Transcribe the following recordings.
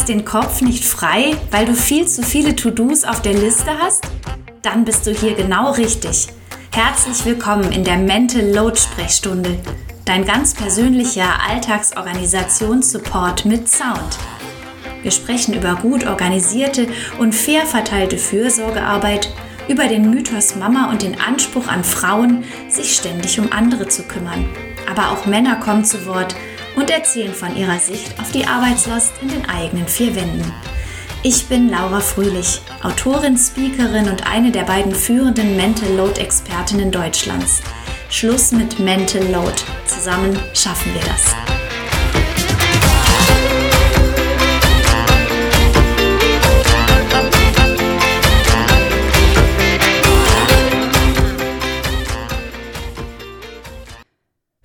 kriegst den Kopf nicht frei, weil du viel zu viele To-Dos auf der Liste hast? Dann bist du hier genau richtig. Herzlich willkommen in der Mental Load Sprechstunde, dein ganz persönlicher Alltagsorganisationssupport mit Sound. Wir sprechen über gut organisierte und fair verteilte Fürsorgearbeit, über den Mythos Mama und den Anspruch an Frauen, sich ständig um andere zu kümmern. Aber auch Männer kommen zu Wort und erzählen von ihrer Sicht auf die Arbeitslast in den eigenen vier Wänden. Ich bin Laura Fröhlich, Autorin, Speakerin und eine der beiden führenden Mental Load Expertinnen Deutschlands. Schluss mit Mental Load. Zusammen schaffen wir das.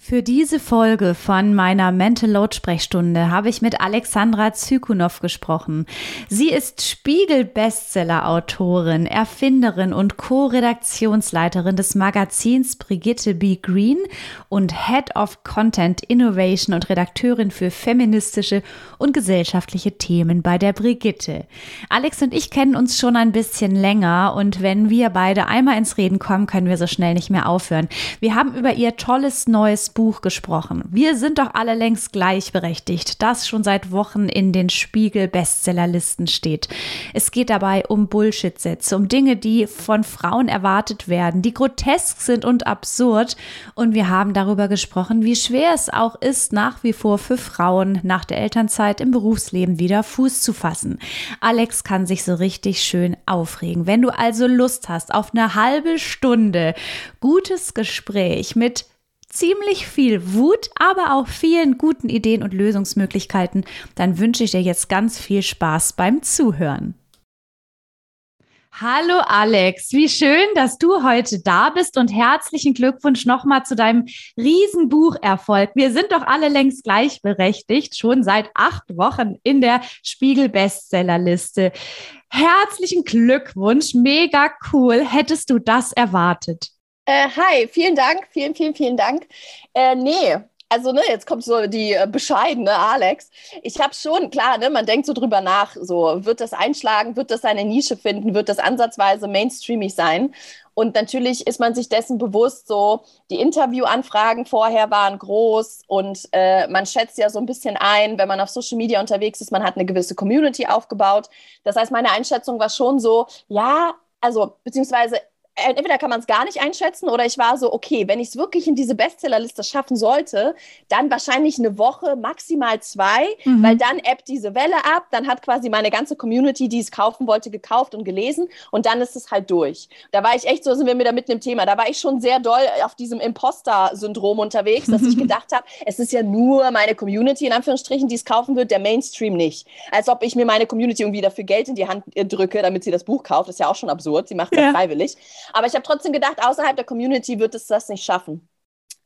Für diese Folge von meiner Mental Load Sprechstunde habe ich mit Alexandra Zykunow gesprochen. Sie ist Spiegel-Bestseller-Autorin, Erfinderin und Co-Redaktionsleiterin des Magazins Brigitte B. Green und Head of Content Innovation und Redakteurin für feministische und gesellschaftliche Themen bei der Brigitte. Alex und ich kennen uns schon ein bisschen länger und wenn wir beide einmal ins Reden kommen, können wir so schnell nicht mehr aufhören. Wir haben über ihr tolles neues Buch gesprochen. Wir sind doch alle längst gleichberechtigt, das schon seit Wochen in den Spiegel-Bestsellerlisten steht. Es geht dabei um Bullshit-Sätze, um Dinge, die von Frauen erwartet werden, die grotesk sind und absurd. Und wir haben darüber gesprochen, wie schwer es auch ist, nach wie vor für Frauen nach der Elternzeit im Berufsleben wieder Fuß zu fassen. Alex kann sich so richtig schön aufregen. Wenn du also Lust hast auf eine halbe Stunde gutes Gespräch mit ziemlich viel Wut, aber auch vielen guten Ideen und Lösungsmöglichkeiten, dann wünsche ich dir jetzt ganz viel Spaß beim Zuhören. Hallo Alex, wie schön, dass du heute da bist und herzlichen Glückwunsch nochmal zu deinem Riesenbucherfolg. Wir sind doch alle längst gleichberechtigt, schon seit acht Wochen in der Spiegel-Bestsellerliste. Herzlichen Glückwunsch, mega cool. Hättest du das erwartet? Äh, hi, vielen Dank, vielen, vielen, vielen Dank. Äh, nee, also ne, jetzt kommt so die äh, bescheidene Alex. Ich habe schon, klar, ne, man denkt so drüber nach, so wird das einschlagen, wird das seine Nische finden, wird das ansatzweise mainstreamig sein. Und natürlich ist man sich dessen bewusst, so die Interviewanfragen vorher waren groß und äh, man schätzt ja so ein bisschen ein, wenn man auf Social Media unterwegs ist, man hat eine gewisse Community aufgebaut. Das heißt, meine Einschätzung war schon so, ja, also beziehungsweise entweder kann man es gar nicht einschätzen oder ich war so, okay, wenn ich es wirklich in diese Bestsellerliste schaffen sollte, dann wahrscheinlich eine Woche, maximal zwei, mhm. weil dann ebbt diese Welle ab, dann hat quasi meine ganze Community, die es kaufen wollte, gekauft und gelesen und dann ist es halt durch. Da war ich echt, so sind wir wieder mitten im Thema, da war ich schon sehr doll auf diesem Imposter-Syndrom unterwegs, dass ich gedacht habe, es ist ja nur meine Community, in Anführungsstrichen, die es kaufen wird, der Mainstream nicht. Als ob ich mir meine Community irgendwie dafür Geld in die Hand äh, drücke, damit sie das Buch kauft, das ist ja auch schon absurd, sie macht es ja. ja freiwillig. Aber ich habe trotzdem gedacht, außerhalb der Community wird es das nicht schaffen.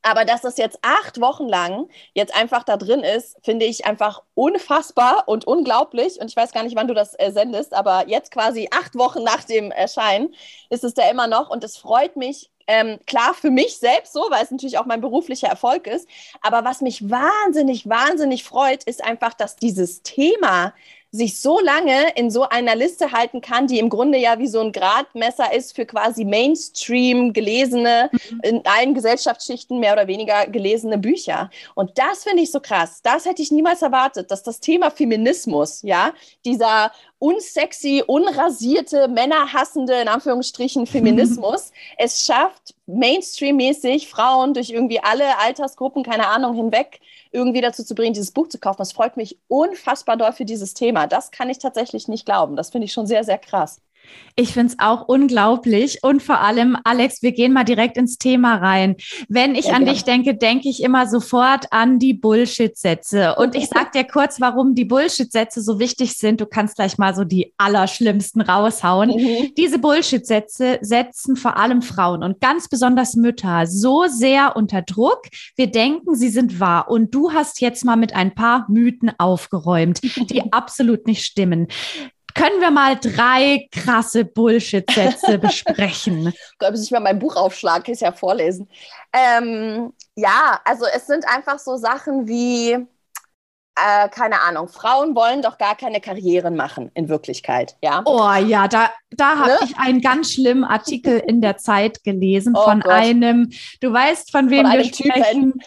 Aber dass das jetzt acht Wochen lang jetzt einfach da drin ist, finde ich einfach unfassbar und unglaublich. Und ich weiß gar nicht, wann du das äh, sendest, aber jetzt quasi acht Wochen nach dem Erscheinen ist es da immer noch. Und es freut mich ähm, klar für mich selbst so, weil es natürlich auch mein beruflicher Erfolg ist. Aber was mich wahnsinnig, wahnsinnig freut, ist einfach, dass dieses Thema sich so lange in so einer Liste halten kann, die im Grunde ja wie so ein Gradmesser ist für quasi Mainstream gelesene, mhm. in allen Gesellschaftsschichten mehr oder weniger gelesene Bücher. Und das finde ich so krass. Das hätte ich niemals erwartet, dass das Thema Feminismus, ja, dieser unsexy, unrasierte, männerhassende, in Anführungsstrichen, Feminismus, es schafft, Mainstream-mäßig Frauen durch irgendwie alle Altersgruppen, keine Ahnung, hinweg irgendwie dazu zu bringen, dieses Buch zu kaufen. Das freut mich unfassbar doll für dieses Thema. Das kann ich tatsächlich nicht glauben. Das finde ich schon sehr, sehr krass. Ich finde es auch unglaublich. Und vor allem, Alex, wir gehen mal direkt ins Thema rein. Wenn ich ja, an genau. dich denke, denke ich immer sofort an die Bullshit-Sätze. Und ich sage dir kurz, warum die Bullshit-Sätze so wichtig sind. Du kannst gleich mal so die allerschlimmsten raushauen. Mhm. Diese Bullshit-Sätze setzen vor allem Frauen und ganz besonders Mütter so sehr unter Druck. Wir denken, sie sind wahr. Und du hast jetzt mal mit ein paar Mythen aufgeräumt, die absolut nicht stimmen können wir mal drei krasse Bullshit-Sätze besprechen. Ich glaube, ich mal mein Buch aufschlagen, kann ich ja vorlesen. Ähm, ja, also es sind einfach so Sachen wie, äh, keine Ahnung, Frauen wollen doch gar keine Karrieren machen in Wirklichkeit, ja? Oh ja, da, da habe ne? ich einen ganz schlimmen Artikel in der Zeit gelesen oh von Gott. einem, du weißt, von wem von wir sprechen. Typen.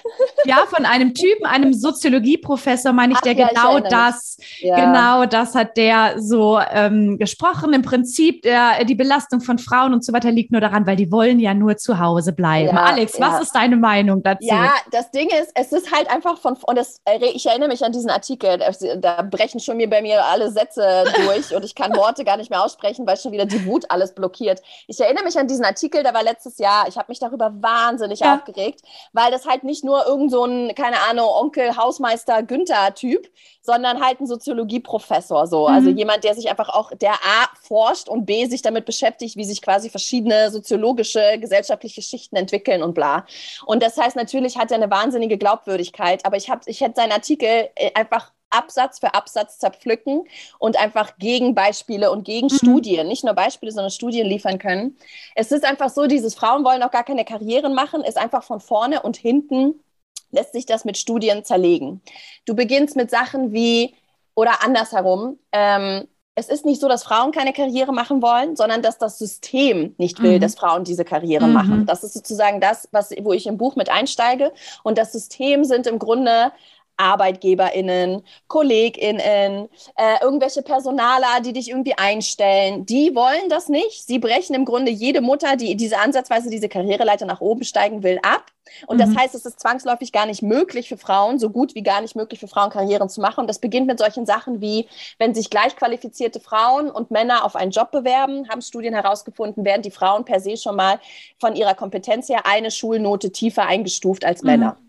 Ja, von einem Typen, einem Soziologieprofessor, meine ich, Ach, der ja, genau ich das, ja. genau das hat der so ähm, gesprochen. Im Prinzip, der, die Belastung von Frauen und so weiter liegt nur daran, weil die wollen ja nur zu Hause bleiben. Ja, Alex, was ist deine Meinung dazu? Ja, das Ding ist, es ist halt einfach von, und das, ich erinnere mich an diesen Artikel, da brechen schon mir bei mir alle Sätze durch und ich kann Worte gar nicht mehr aussprechen, weil schon wieder die Wut alles blockiert. Ich erinnere mich an diesen Artikel, der war letztes Jahr, ich habe mich darüber wahnsinnig ja. aufgeregt, weil das halt nicht nur irgend so ein, keine Ahnung, Onkel, Hausmeister, Günther-Typ, sondern halt ein Soziologieprofessor so. Also mhm. Also jemand, der sich einfach auch, der A forscht und B sich damit beschäftigt, wie sich quasi verschiedene soziologische, gesellschaftliche Schichten entwickeln und bla. Und das heißt, natürlich hat er eine wahnsinnige Glaubwürdigkeit, aber ich, hab, ich hätte seinen Artikel äh, einfach Absatz für Absatz zerpflücken und einfach Gegenbeispiele und Gegenstudien, mhm. nicht nur Beispiele, sondern Studien liefern können. Es ist einfach so, dieses Frauen wollen auch gar keine Karrieren machen, ist einfach von vorne und hinten lässt sich das mit Studien zerlegen. Du beginnst mit Sachen wie, oder andersherum, ähm, es ist nicht so, dass Frauen keine Karriere machen wollen, sondern dass das System nicht will, mhm. dass Frauen diese Karriere mhm. machen. Das ist sozusagen das, was, wo ich im Buch mit einsteige. Und das System sind im Grunde ArbeitgeberInnen, KollegInnen, äh, irgendwelche Personaler, die dich irgendwie einstellen, die wollen das nicht. Sie brechen im Grunde jede Mutter, die diese ansatzweise diese Karriereleiter nach oben steigen will, ab. Und mhm. das heißt, es ist zwangsläufig gar nicht möglich für Frauen, so gut wie gar nicht möglich für Frauen, Karrieren zu machen. Und das beginnt mit solchen Sachen wie, wenn sich gleichqualifizierte Frauen und Männer auf einen Job bewerben, haben Studien herausgefunden, werden die Frauen per se schon mal von ihrer Kompetenz her eine Schulnote tiefer eingestuft als Männer. Mhm.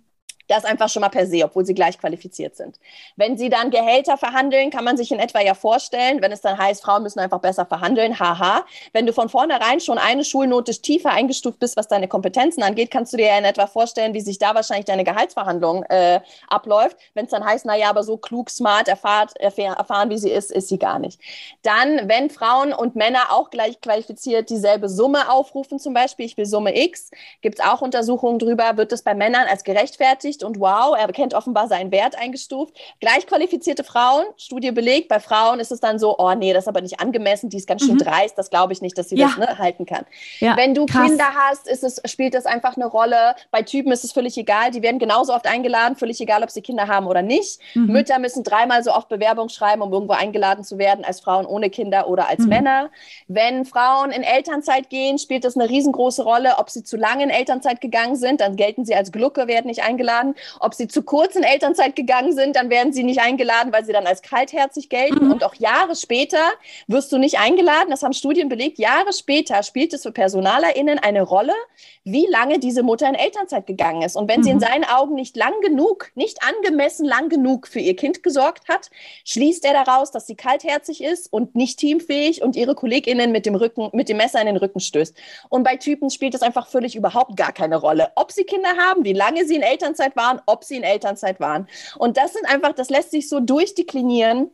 Das einfach schon mal per se, obwohl sie gleich qualifiziert sind. Wenn sie dann Gehälter verhandeln, kann man sich in etwa ja vorstellen, wenn es dann heißt, Frauen müssen einfach besser verhandeln, haha. Wenn du von vornherein schon eine Schulnote tiefer eingestuft bist, was deine Kompetenzen angeht, kannst du dir ja in etwa vorstellen, wie sich da wahrscheinlich deine Gehaltsverhandlung äh, abläuft. Wenn es dann heißt, naja, aber so klug, smart, erfahrt, erfahren, wie sie ist, ist sie gar nicht. Dann, wenn Frauen und Männer auch gleich qualifiziert dieselbe Summe aufrufen, zum Beispiel, ich will Summe X, gibt es auch Untersuchungen drüber, wird es bei Männern als gerechtfertigt bestätigt und wow, er kennt offenbar seinen Wert eingestuft. Gleichqualifizierte Frauen, Studie belegt, bei Frauen ist es dann so, oh nee, das ist aber nicht angemessen, die ist ganz schön mhm. dreist, das glaube ich nicht, dass sie ja. das ne, halten kann. Ja, Wenn du krass. Kinder hast, ist es, spielt das einfach eine Rolle. Bei Typen ist es völlig egal, die werden genauso oft eingeladen, völlig egal, ob sie Kinder haben oder nicht. Mhm. Mütter müssen dreimal so oft Bewerbung schreiben, um irgendwo eingeladen zu werden, als Frauen ohne Kinder oder als mhm. Männer. Wenn Frauen in Elternzeit gehen, spielt das eine riesengroße Rolle, ob sie zu lange in Elternzeit gegangen sind, dann gelten sie als Glucke, werden nicht eingeladen eingeladen. Ob sie zu kurz in Elternzeit gegangen sind, dann werden sie nicht eingeladen, weil sie dann als kaltherzig gelten. Mhm. Und auch Jahre später wirst du nicht eingeladen. Das haben Studien belegt. Jahre später spielt es für PersonalerInnen eine Rolle, wie lange diese Mutter in Elternzeit gegangen ist. Und wenn mhm. sie in mhm. seinen Augen nicht lang genug, nicht angemessen lang genug für ihr Kind gesorgt hat, schließt er daraus, dass sie kaltherzig ist und nicht teamfähig und ihre KollegInnen mit dem Rücken, mit dem Messer in den Rücken stößt. Und bei Typen spielt es einfach völlig überhaupt gar keine Rolle, ob sie Kinder haben, wie lange sie in Elternzeit waren, ob sie in Elternzeit waren. Und das sind einfach, das lässt sich so durchdeklinieren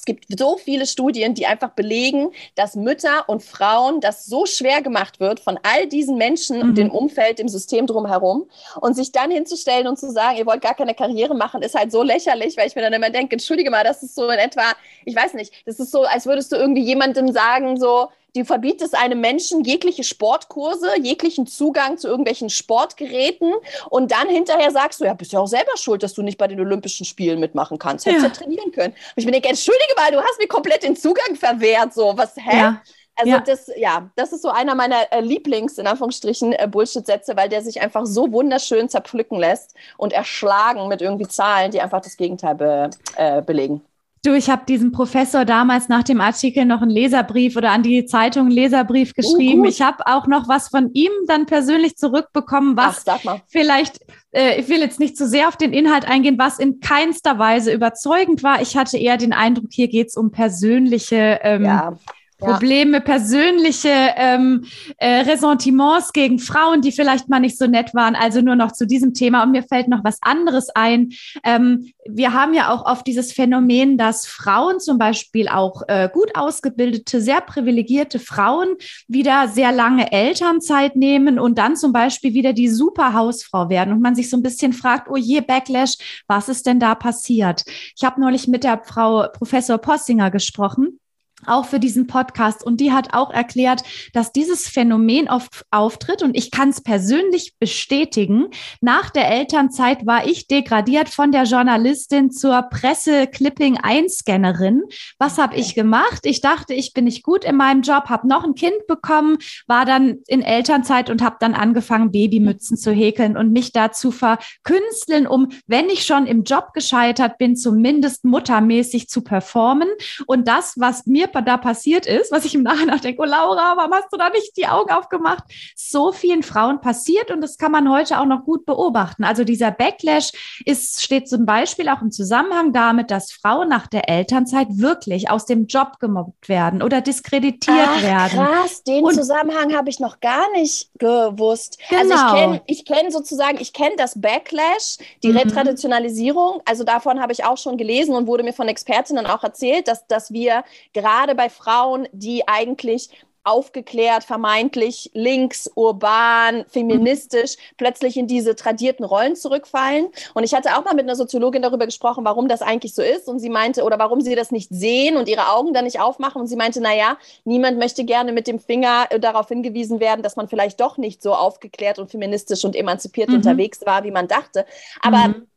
es gibt so viele Studien, die einfach belegen, dass Mütter und Frauen das so schwer gemacht wird von all diesen Menschen mhm. und dem Umfeld, dem System drumherum. Und sich dann hinzustellen und zu sagen, ihr wollt gar keine Karriere machen, ist halt so lächerlich, weil ich mir dann immer denke, entschuldige mal, das ist so in etwa, ich weiß nicht, das ist so, als würdest du irgendwie jemandem sagen, so, Du verbietest einem Menschen jegliche Sportkurse, jeglichen Zugang zu irgendwelchen Sportgeräten und dann hinterher sagst du, ja, bist ja auch selber schuld, dass du nicht bei den Olympischen Spielen mitmachen kannst. Hättest ja, ja trainieren können. Und ich mir denke, entschuldige mal, du hast mir komplett den Zugang verwehrt. So, was, hä? Ja. Also ja. das, ja, das ist so einer meiner äh, Lieblings, in Anführungsstrichen, äh, Bullshit-Sätze, weil der sich einfach so wunderschön zerpflücken lässt und erschlagen mit irgendwie Zahlen, die einfach das Gegenteil be, äh, belegen. Du, ich habe diesem Professor damals nach dem Artikel noch einen Leserbrief oder an die Zeitung einen Leserbrief oh, geschrieben. Uh, ich habe auch noch was von ihm dann persönlich zurückbekommen, was Ach, vielleicht, äh, ich will jetzt nicht zu sehr auf den Inhalt eingehen, was in keinster Weise überzeugend war. Ich hatte eher den Eindruck, hier geht es um persönliche ähm, ja Probleme, persönliche ähm, äh, Ressentiments gegen Frauen, die vielleicht mal nicht so nett waren. Also nur noch zu diesem Thema. Und mir fällt noch was anderes ein. Ähm, wir haben ja auch oft dieses Phänomen, dass Frauen zum Beispiel auch äh, gut ausgebildete, sehr privilegierte Frauen wieder sehr lange Elternzeit nehmen und dann zum Beispiel wieder die Superhausfrau werden und man sich so ein bisschen fragt, oh je, Backlash, was ist denn da passiert? Ich habe neulich mit der Frau Professor Possinger gesprochen auch für diesen Podcast. Und die hat auch erklärt, dass dieses Phänomen oft auftritt. Und ich kann es persönlich bestätigen. Nach der Elternzeit war ich degradiert von der Journalistin zur Presse-Clipping-Einscannerin. Was habe ich gemacht? Ich dachte, ich bin nicht gut in meinem Job, habe noch ein Kind bekommen, war dann in Elternzeit und habe dann angefangen, Babymützen zu häkeln und mich dazu verkünsteln, um, wenn ich schon im Job gescheitert bin, zumindest muttermäßig zu performen. Und das, was mir da passiert ist, was ich im Nachhinein denke, oh Laura, warum hast du da nicht die Augen aufgemacht? So vielen Frauen passiert und das kann man heute auch noch gut beobachten. Also dieser Backlash ist, steht zum Beispiel auch im Zusammenhang damit, dass Frauen nach der Elternzeit wirklich aus dem Job gemobbt werden oder diskreditiert Ach, werden. Krass, den und, Zusammenhang habe ich noch gar nicht gewusst. Genau. Also ich genau. kenne ich kenn sozusagen, ich kenne das Backlash, die mhm. Retraditionalisierung. Also davon habe ich auch schon gelesen und wurde mir von Expertinnen auch erzählt, dass, dass wir gerade gerade bei Frauen, die eigentlich aufgeklärt, vermeintlich links, urban, feministisch, plötzlich in diese tradierten Rollen zurückfallen. Und ich hatte auch mal mit einer Soziologin darüber gesprochen, warum das eigentlich so ist. Und sie meinte, oder warum sie das nicht sehen und ihre Augen dann nicht aufmachen. Und sie meinte, naja, niemand möchte gerne mit dem Finger äh, darauf hingewiesen werden, dass man vielleicht doch nicht so aufgeklärt und feministisch und emanzipiert mhm. unterwegs war, wie man dachte. Aber mhm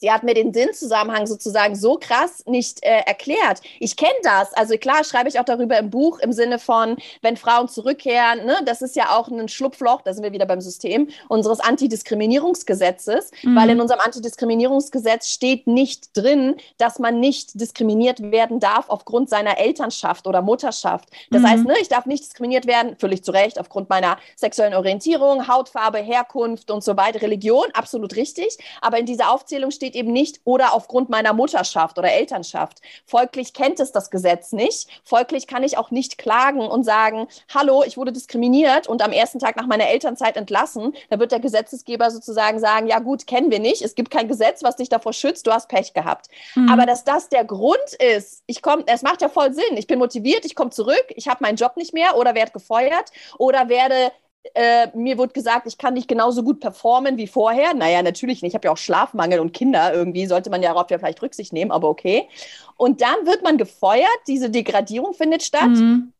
Sie hat mir den Sinnzusammenhang sozusagen so krass nicht äh, erklärt. Ich kenne das. Also klar, schreibe ich auch darüber im Buch im Sinne von, wenn Frauen zurückkehren, ne, das ist ja auch ein Schlupfloch, da sind wir wieder beim System, unseres Antidiskriminierungsgesetzes, mhm. weil in unserem Antidiskriminierungsgesetz steht nicht drin, dass man nicht diskriminiert werden darf aufgrund seiner Elternschaft oder Mutterschaft. Das mhm. heißt, ne, ich darf nicht diskriminiert werden, völlig zu Recht, aufgrund meiner sexuellen Orientierung, Hautfarbe, Herkunft und so weiter, Religion, absolut richtig. Aber in dieser Aufzählung steht steht eben nicht oder aufgrund meiner Mutterschaft oder Elternschaft. Folglich kennt es das Gesetz nicht. Folglich kann ich auch nicht klagen und sagen, hallo, ich wurde diskriminiert und am ersten Tag nach meiner Elternzeit entlassen. Da wird der Gesetzesgeber sozusagen sagen, ja gut, kennen wir nicht. Es gibt kein Gesetz, was dich davor schützt. Du hast Pech gehabt. Mhm. Aber dass das der Grund ist, ich komme, es macht ja voll Sinn. Ich bin motiviert, ich komme zurück, ich habe meinen Job nicht mehr oder werde gefeuert oder werde äh, mir wurde gesagt, ich kann nicht genauso gut performen wie vorher. Naja, natürlich nicht. Ich habe ja auch Schlafmangel und Kinder. Irgendwie sollte man ja darauf ja vielleicht Rücksicht nehmen, aber okay. Und dann wird man gefeuert. Diese Degradierung findet statt. Mhm.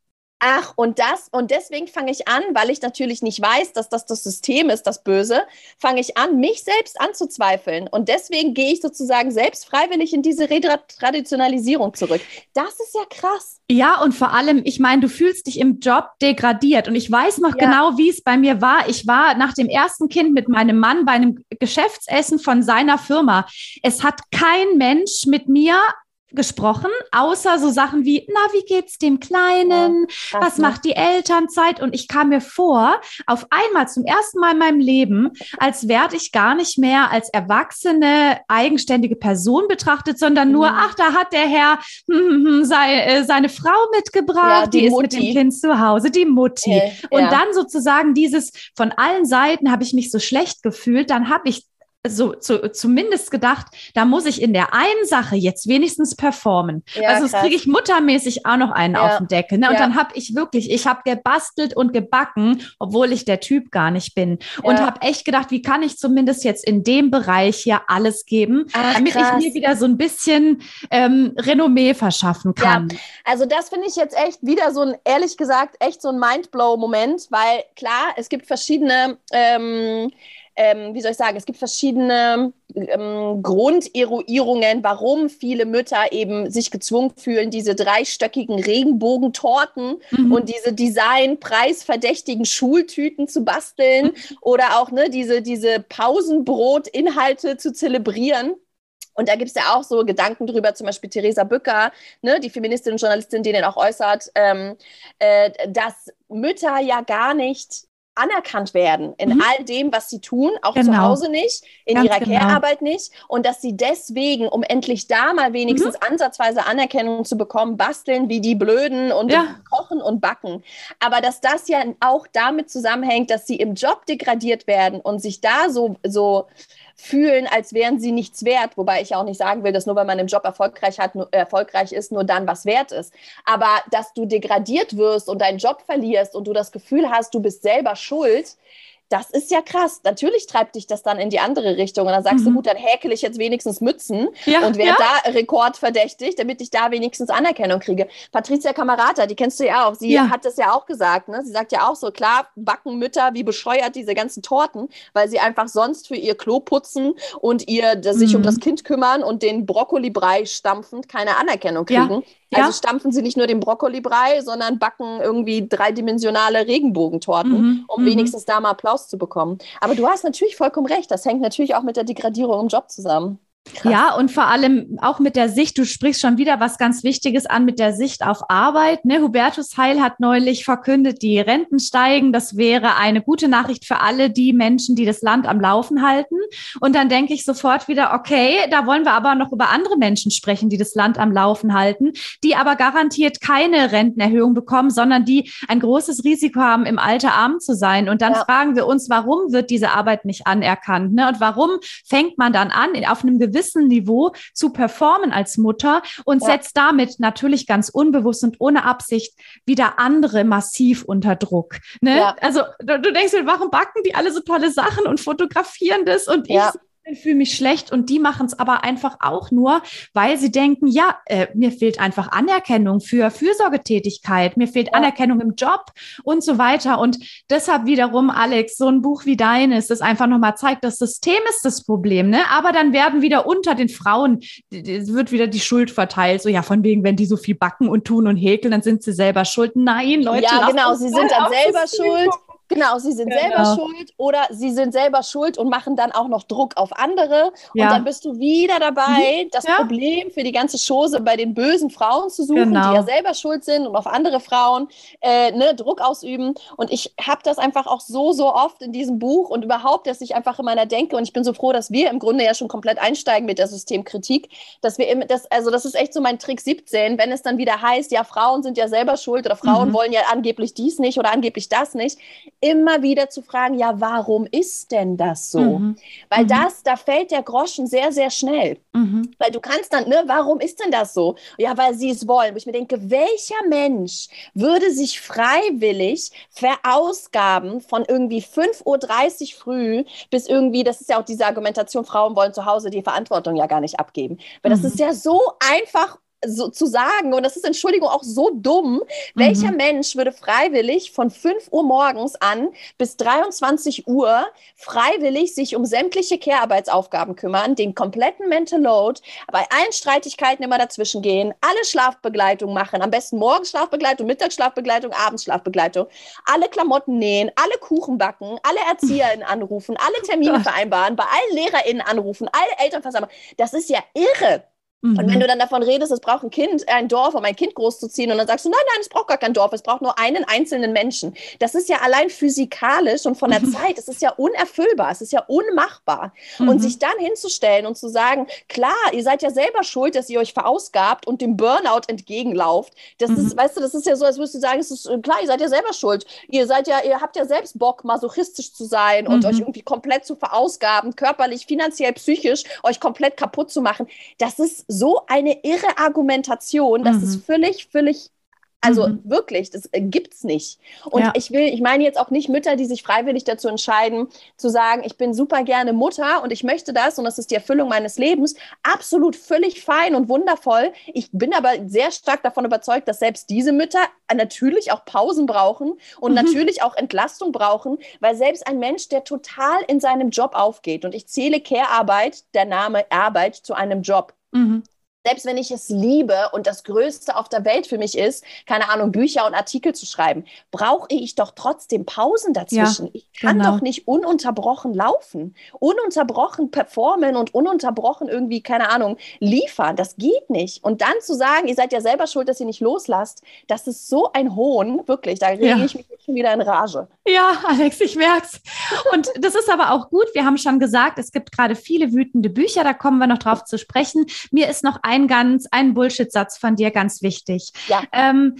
Ach, und das, und deswegen fange ich an, weil ich natürlich nicht weiß, dass das das System ist, das Böse, fange ich an, mich selbst anzuzweifeln. Und deswegen gehe ich sozusagen selbst freiwillig in diese Retraditionalisierung zurück. Das ist ja krass. Ja, und vor allem, ich meine, du fühlst dich im Job degradiert. Und ich weiß noch ja. genau, wie es bei mir war. Ich war nach dem ersten Kind mit meinem Mann bei einem Geschäftsessen von seiner Firma. Es hat kein Mensch mit mir gesprochen, außer so Sachen wie, na, wie geht's dem Kleinen? Ja, Was macht die Elternzeit? Und ich kam mir vor, auf einmal zum ersten Mal in meinem Leben, als werde ich gar nicht mehr als erwachsene, eigenständige Person betrachtet, sondern nur, mhm. ach, da hat der Herr hm, hm, hm, sei, äh, seine Frau mitgebracht, ja, die, die ist mit dem Kind zu Hause, die Mutti. Äh, und ja. dann sozusagen dieses, von allen Seiten habe ich mich so schlecht gefühlt, dann habe ich so zu, zumindest gedacht, da muss ich in der einen Sache jetzt wenigstens performen. Ja, also das kriege ich muttermäßig auch noch einen ja. auf den Deckel. Ne? Und ja. dann habe ich wirklich, ich habe gebastelt und gebacken, obwohl ich der Typ gar nicht bin. Und habe echt gedacht, wie kann ich zumindest jetzt in dem Bereich hier alles geben, Ach, damit krass. ich mir wieder so ein bisschen ähm, Renommee verschaffen kann. Also das finde ich jetzt echt wieder so ein, ehrlich gesagt, echt so ein Mindblow-Moment, weil klar, es gibt verschiedene ähm, ähm, wie soll ich sagen, es gibt verschiedene ähm, Grunderuierungen, warum viele Mütter eben sich gezwungen fühlen, diese dreistöckigen Regenbogentorten mhm. und diese designpreisverdächtigen Schultüten zu basteln oder auch ne, diese, diese Pausenbrotinhalte zu zelebrieren. Und da gibt es ja auch so Gedanken drüber, zum Beispiel Theresa Bücker, ne, die Feministin und Journalistin, die den auch äußert, ähm, äh, dass Mütter ja gar nicht anerkannt werden in mhm. all dem, was sie tun, auch genau. zu Hause nicht, in Ganz ihrer genau. Care-Arbeit nicht. Und dass sie deswegen, um endlich da mal wenigstens mhm. ansatzweise Anerkennung zu bekommen, basteln wie die Blöden und ja. kochen und backen. Aber dass das ja auch damit zusammenhängt, dass sie im Job degradiert werden und sich da so, so fühlen, als wären sie nichts wert. Wobei ich auch nicht sagen will, dass nur weil man im Job erfolgreich, hat, erfolgreich ist, nur dann was wert ist. Aber dass du degradiert wirst und deinen Job verlierst und du das Gefühl hast, du bist selber schuld, das ist ja krass. Natürlich treibt dich das dann in die andere Richtung. Und dann sagst mhm. du, gut, dann häkel ich jetzt wenigstens Mützen ja, und werde ja. da rekordverdächtig, damit ich da wenigstens Anerkennung kriege. Patricia Camarata, die kennst du ja auch. Sie ja. hat das ja auch gesagt. Ne? Sie sagt ja auch so, klar, backen Mütter wie bescheuert diese ganzen Torten, weil sie einfach sonst für ihr Klo putzen und ihr sich mhm. um das Kind kümmern und den Brokkolibrei stampfend keine Anerkennung kriegen. Ja. Also stampfen sie nicht nur den Brokkolibrei, sondern backen irgendwie dreidimensionale Regenbogentorten, mhm. um mhm. wenigstens da mal Applaus zu bekommen. Aber du hast natürlich vollkommen recht. Das hängt natürlich auch mit der Degradierung im Job zusammen. Krass. Ja, und vor allem auch mit der Sicht, du sprichst schon wieder was ganz Wichtiges an mit der Sicht auf Arbeit. Ne? Hubertus Heil hat neulich verkündet, die Renten steigen. Das wäre eine gute Nachricht für alle die Menschen, die das Land am Laufen halten. Und dann denke ich sofort wieder, okay, da wollen wir aber noch über andere Menschen sprechen, die das Land am Laufen halten, die aber garantiert keine Rentenerhöhung bekommen, sondern die ein großes Risiko haben, im Alter arm zu sein. Und dann ja. fragen wir uns, warum wird diese Arbeit nicht anerkannt? Ne? Und warum fängt man dann an, auf einem gewissen Niveau zu performen als Mutter und ja. setzt damit natürlich ganz unbewusst und ohne Absicht wieder andere massiv unter Druck. Ne? Ja. Also du, du denkst warum backen die alle so tolle Sachen und fotografieren das und ich ich fühle mich schlecht und die machen es aber einfach auch nur, weil sie denken, ja, äh, mir fehlt einfach Anerkennung für Fürsorgetätigkeit, mir fehlt ja. Anerkennung im Job und so weiter. Und deshalb wiederum, Alex, so ein Buch wie deines, das einfach nochmal zeigt, das System ist das Problem, ne? Aber dann werden wieder unter den Frauen, wird wieder die Schuld verteilt, so ja, von wegen, wenn die so viel backen und tun und häkeln, dann sind sie selber schuld. Nein, Leute. Ja, genau, sie sind dann selber schuld. Genau, sie sind genau. selber schuld oder sie sind selber schuld und machen dann auch noch Druck auf andere. Ja. Und dann bist du wieder dabei, das ja. Problem für die ganze Chose bei den bösen Frauen zu suchen, genau. die ja selber schuld sind und auf andere Frauen äh, ne, Druck ausüben. Und ich habe das einfach auch so, so oft in diesem Buch und überhaupt, dass ich einfach in meiner Denke und ich bin so froh, dass wir im Grunde ja schon komplett einsteigen mit der Systemkritik, dass wir immer, das, also das ist echt so mein Trick 17, wenn es dann wieder heißt, ja, Frauen sind ja selber schuld oder Frauen mhm. wollen ja angeblich dies nicht oder angeblich das nicht immer wieder zu fragen, ja, warum ist denn das so? Mhm. Weil mhm. das, da fällt der Groschen sehr, sehr schnell. Mhm. Weil du kannst dann, ne, warum ist denn das so? Ja, weil sie es wollen. Wo ich mir denke, welcher Mensch würde sich freiwillig verausgaben von irgendwie 5.30 Uhr früh bis irgendwie, das ist ja auch diese Argumentation, Frauen wollen zu Hause die Verantwortung ja gar nicht abgeben. Weil das mhm. ist ja so einfach so zu sagen, und das ist Entschuldigung auch so dumm, mhm. welcher Mensch würde freiwillig von 5 Uhr morgens an bis 23 Uhr freiwillig sich um sämtliche Care-Arbeitsaufgaben kümmern, den kompletten Mental Load, bei allen Streitigkeiten immer dazwischen gehen, alle Schlafbegleitung machen, am besten Morgenschlafbegleitung, Mittagsschlafbegleitung, Abendschlafbegleitung, alle Klamotten nähen, alle Kuchen backen, alle ErzieherInnen anrufen, alle Termine oh vereinbaren, bei allen LehrerInnen anrufen, alle Eltern versammeln. Das ist ja irre. Mhm. Und wenn mhm. du dann davon redest, es braucht ein Kind, ein Dorf, um ein Kind großzuziehen, und dann sagst du, nein, nein, es braucht gar kein Dorf, es braucht nur einen einzelnen Menschen. Das ist ja allein physikalisch und von der mhm. Zeit, es ist ja unerfüllbar, es ist ja unmachbar. Mhm. Und sich dann hinzustellen und zu sagen, klar, ihr seid ja selber schuld, dass ihr euch verausgabt und dem Burnout entgegenlauft. Das ist, mhm. weißt du, das ist ja so, als würdest du sagen, es ist klar, ihr seid ja selber schuld. Ihr seid ja, ihr habt ja selbst Bock, masochistisch zu sein und euch irgendwie komplett zu verausgaben, körperlich, finanziell, psychisch, euch komplett kaputt zu machen. Das ist so eine irre Argumentation, das mhm. ist völlig, völlig also mhm. wirklich, das äh, gibt's nicht. Und ja. ich will, ich meine jetzt auch nicht Mütter, die sich freiwillig dazu entscheiden, zu sagen, ich bin super gerne Mutter und ich möchte das und das ist die Erfüllung meines Lebens. Absolut völlig fein und wundervoll. Ich bin aber sehr stark davon überzeugt, dass selbst diese Mütter natürlich auch Pausen brauchen und mhm. natürlich auch Entlastung brauchen, weil selbst ein Mensch, der total in seinem Job aufgeht und ich zähle Care-Arbeit, der Name Arbeit, zu einem Job. Mhm. Selbst wenn ich es liebe und das Größte auf der Welt für mich ist, keine Ahnung, Bücher und Artikel zu schreiben, brauche ich doch trotzdem Pausen dazwischen. Ja, ich kann genau. doch nicht ununterbrochen laufen, ununterbrochen performen und ununterbrochen irgendwie, keine Ahnung, liefern. Das geht nicht. Und dann zu sagen, ihr seid ja selber schuld, dass ihr nicht loslasst, das ist so ein Hohn, wirklich. Da rege ja. ich mich schon wieder in Rage. Ja, Alex, ich merk's. Und das ist aber auch gut. Wir haben schon gesagt, es gibt gerade viele wütende Bücher, da kommen wir noch drauf zu sprechen. Mir ist noch ein ganz, ein Bullshit-Satz von dir ganz wichtig. Ja. Ähm,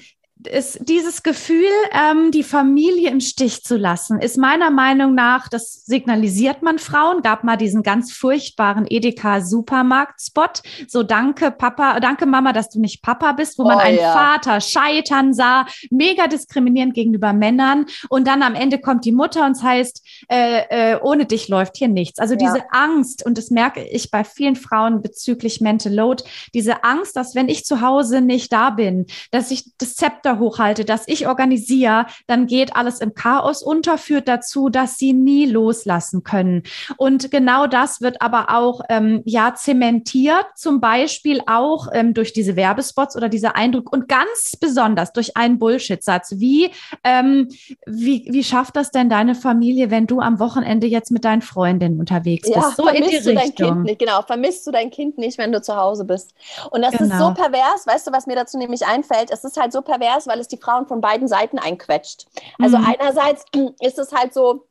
ist dieses Gefühl, ähm, die Familie im Stich zu lassen, ist meiner Meinung nach, das signalisiert man Frauen, gab mal diesen ganz furchtbaren Edeka-Supermarkt-Spot, so danke Papa, danke Mama, dass du nicht Papa bist, wo man oh, einen ja. Vater scheitern sah, mega diskriminierend gegenüber Männern und dann am Ende kommt die Mutter und es heißt, äh, äh, ohne dich läuft hier nichts. Also ja. diese Angst, und das merke ich bei vielen Frauen bezüglich Mental Load, diese Angst, dass wenn ich zu Hause nicht da bin, dass ich das Zepter Zepter hochhalte, dass ich organisiere, dann geht alles im Chaos unter, führt dazu, dass sie nie loslassen können. Und genau das wird aber auch ähm, ja zementiert, zum Beispiel auch ähm, durch diese Werbespots oder dieser Eindruck und ganz besonders durch einen Bullshit-Satz. Wie, ähm, wie, wie schafft das denn deine Familie, wenn du am Wochenende jetzt mit deinen Freundinnen unterwegs bist? Ja, so in die du Richtung. dein Kind nicht, genau, vermisst du dein Kind nicht, wenn du zu Hause bist. Und das genau. ist so genau. pervers, weißt du, was mir dazu nämlich einfällt? Es ist halt so pervers, pervers, weil es die Frauen von beiden Seiten einquetscht. Also mhm. einerseits ist es halt so,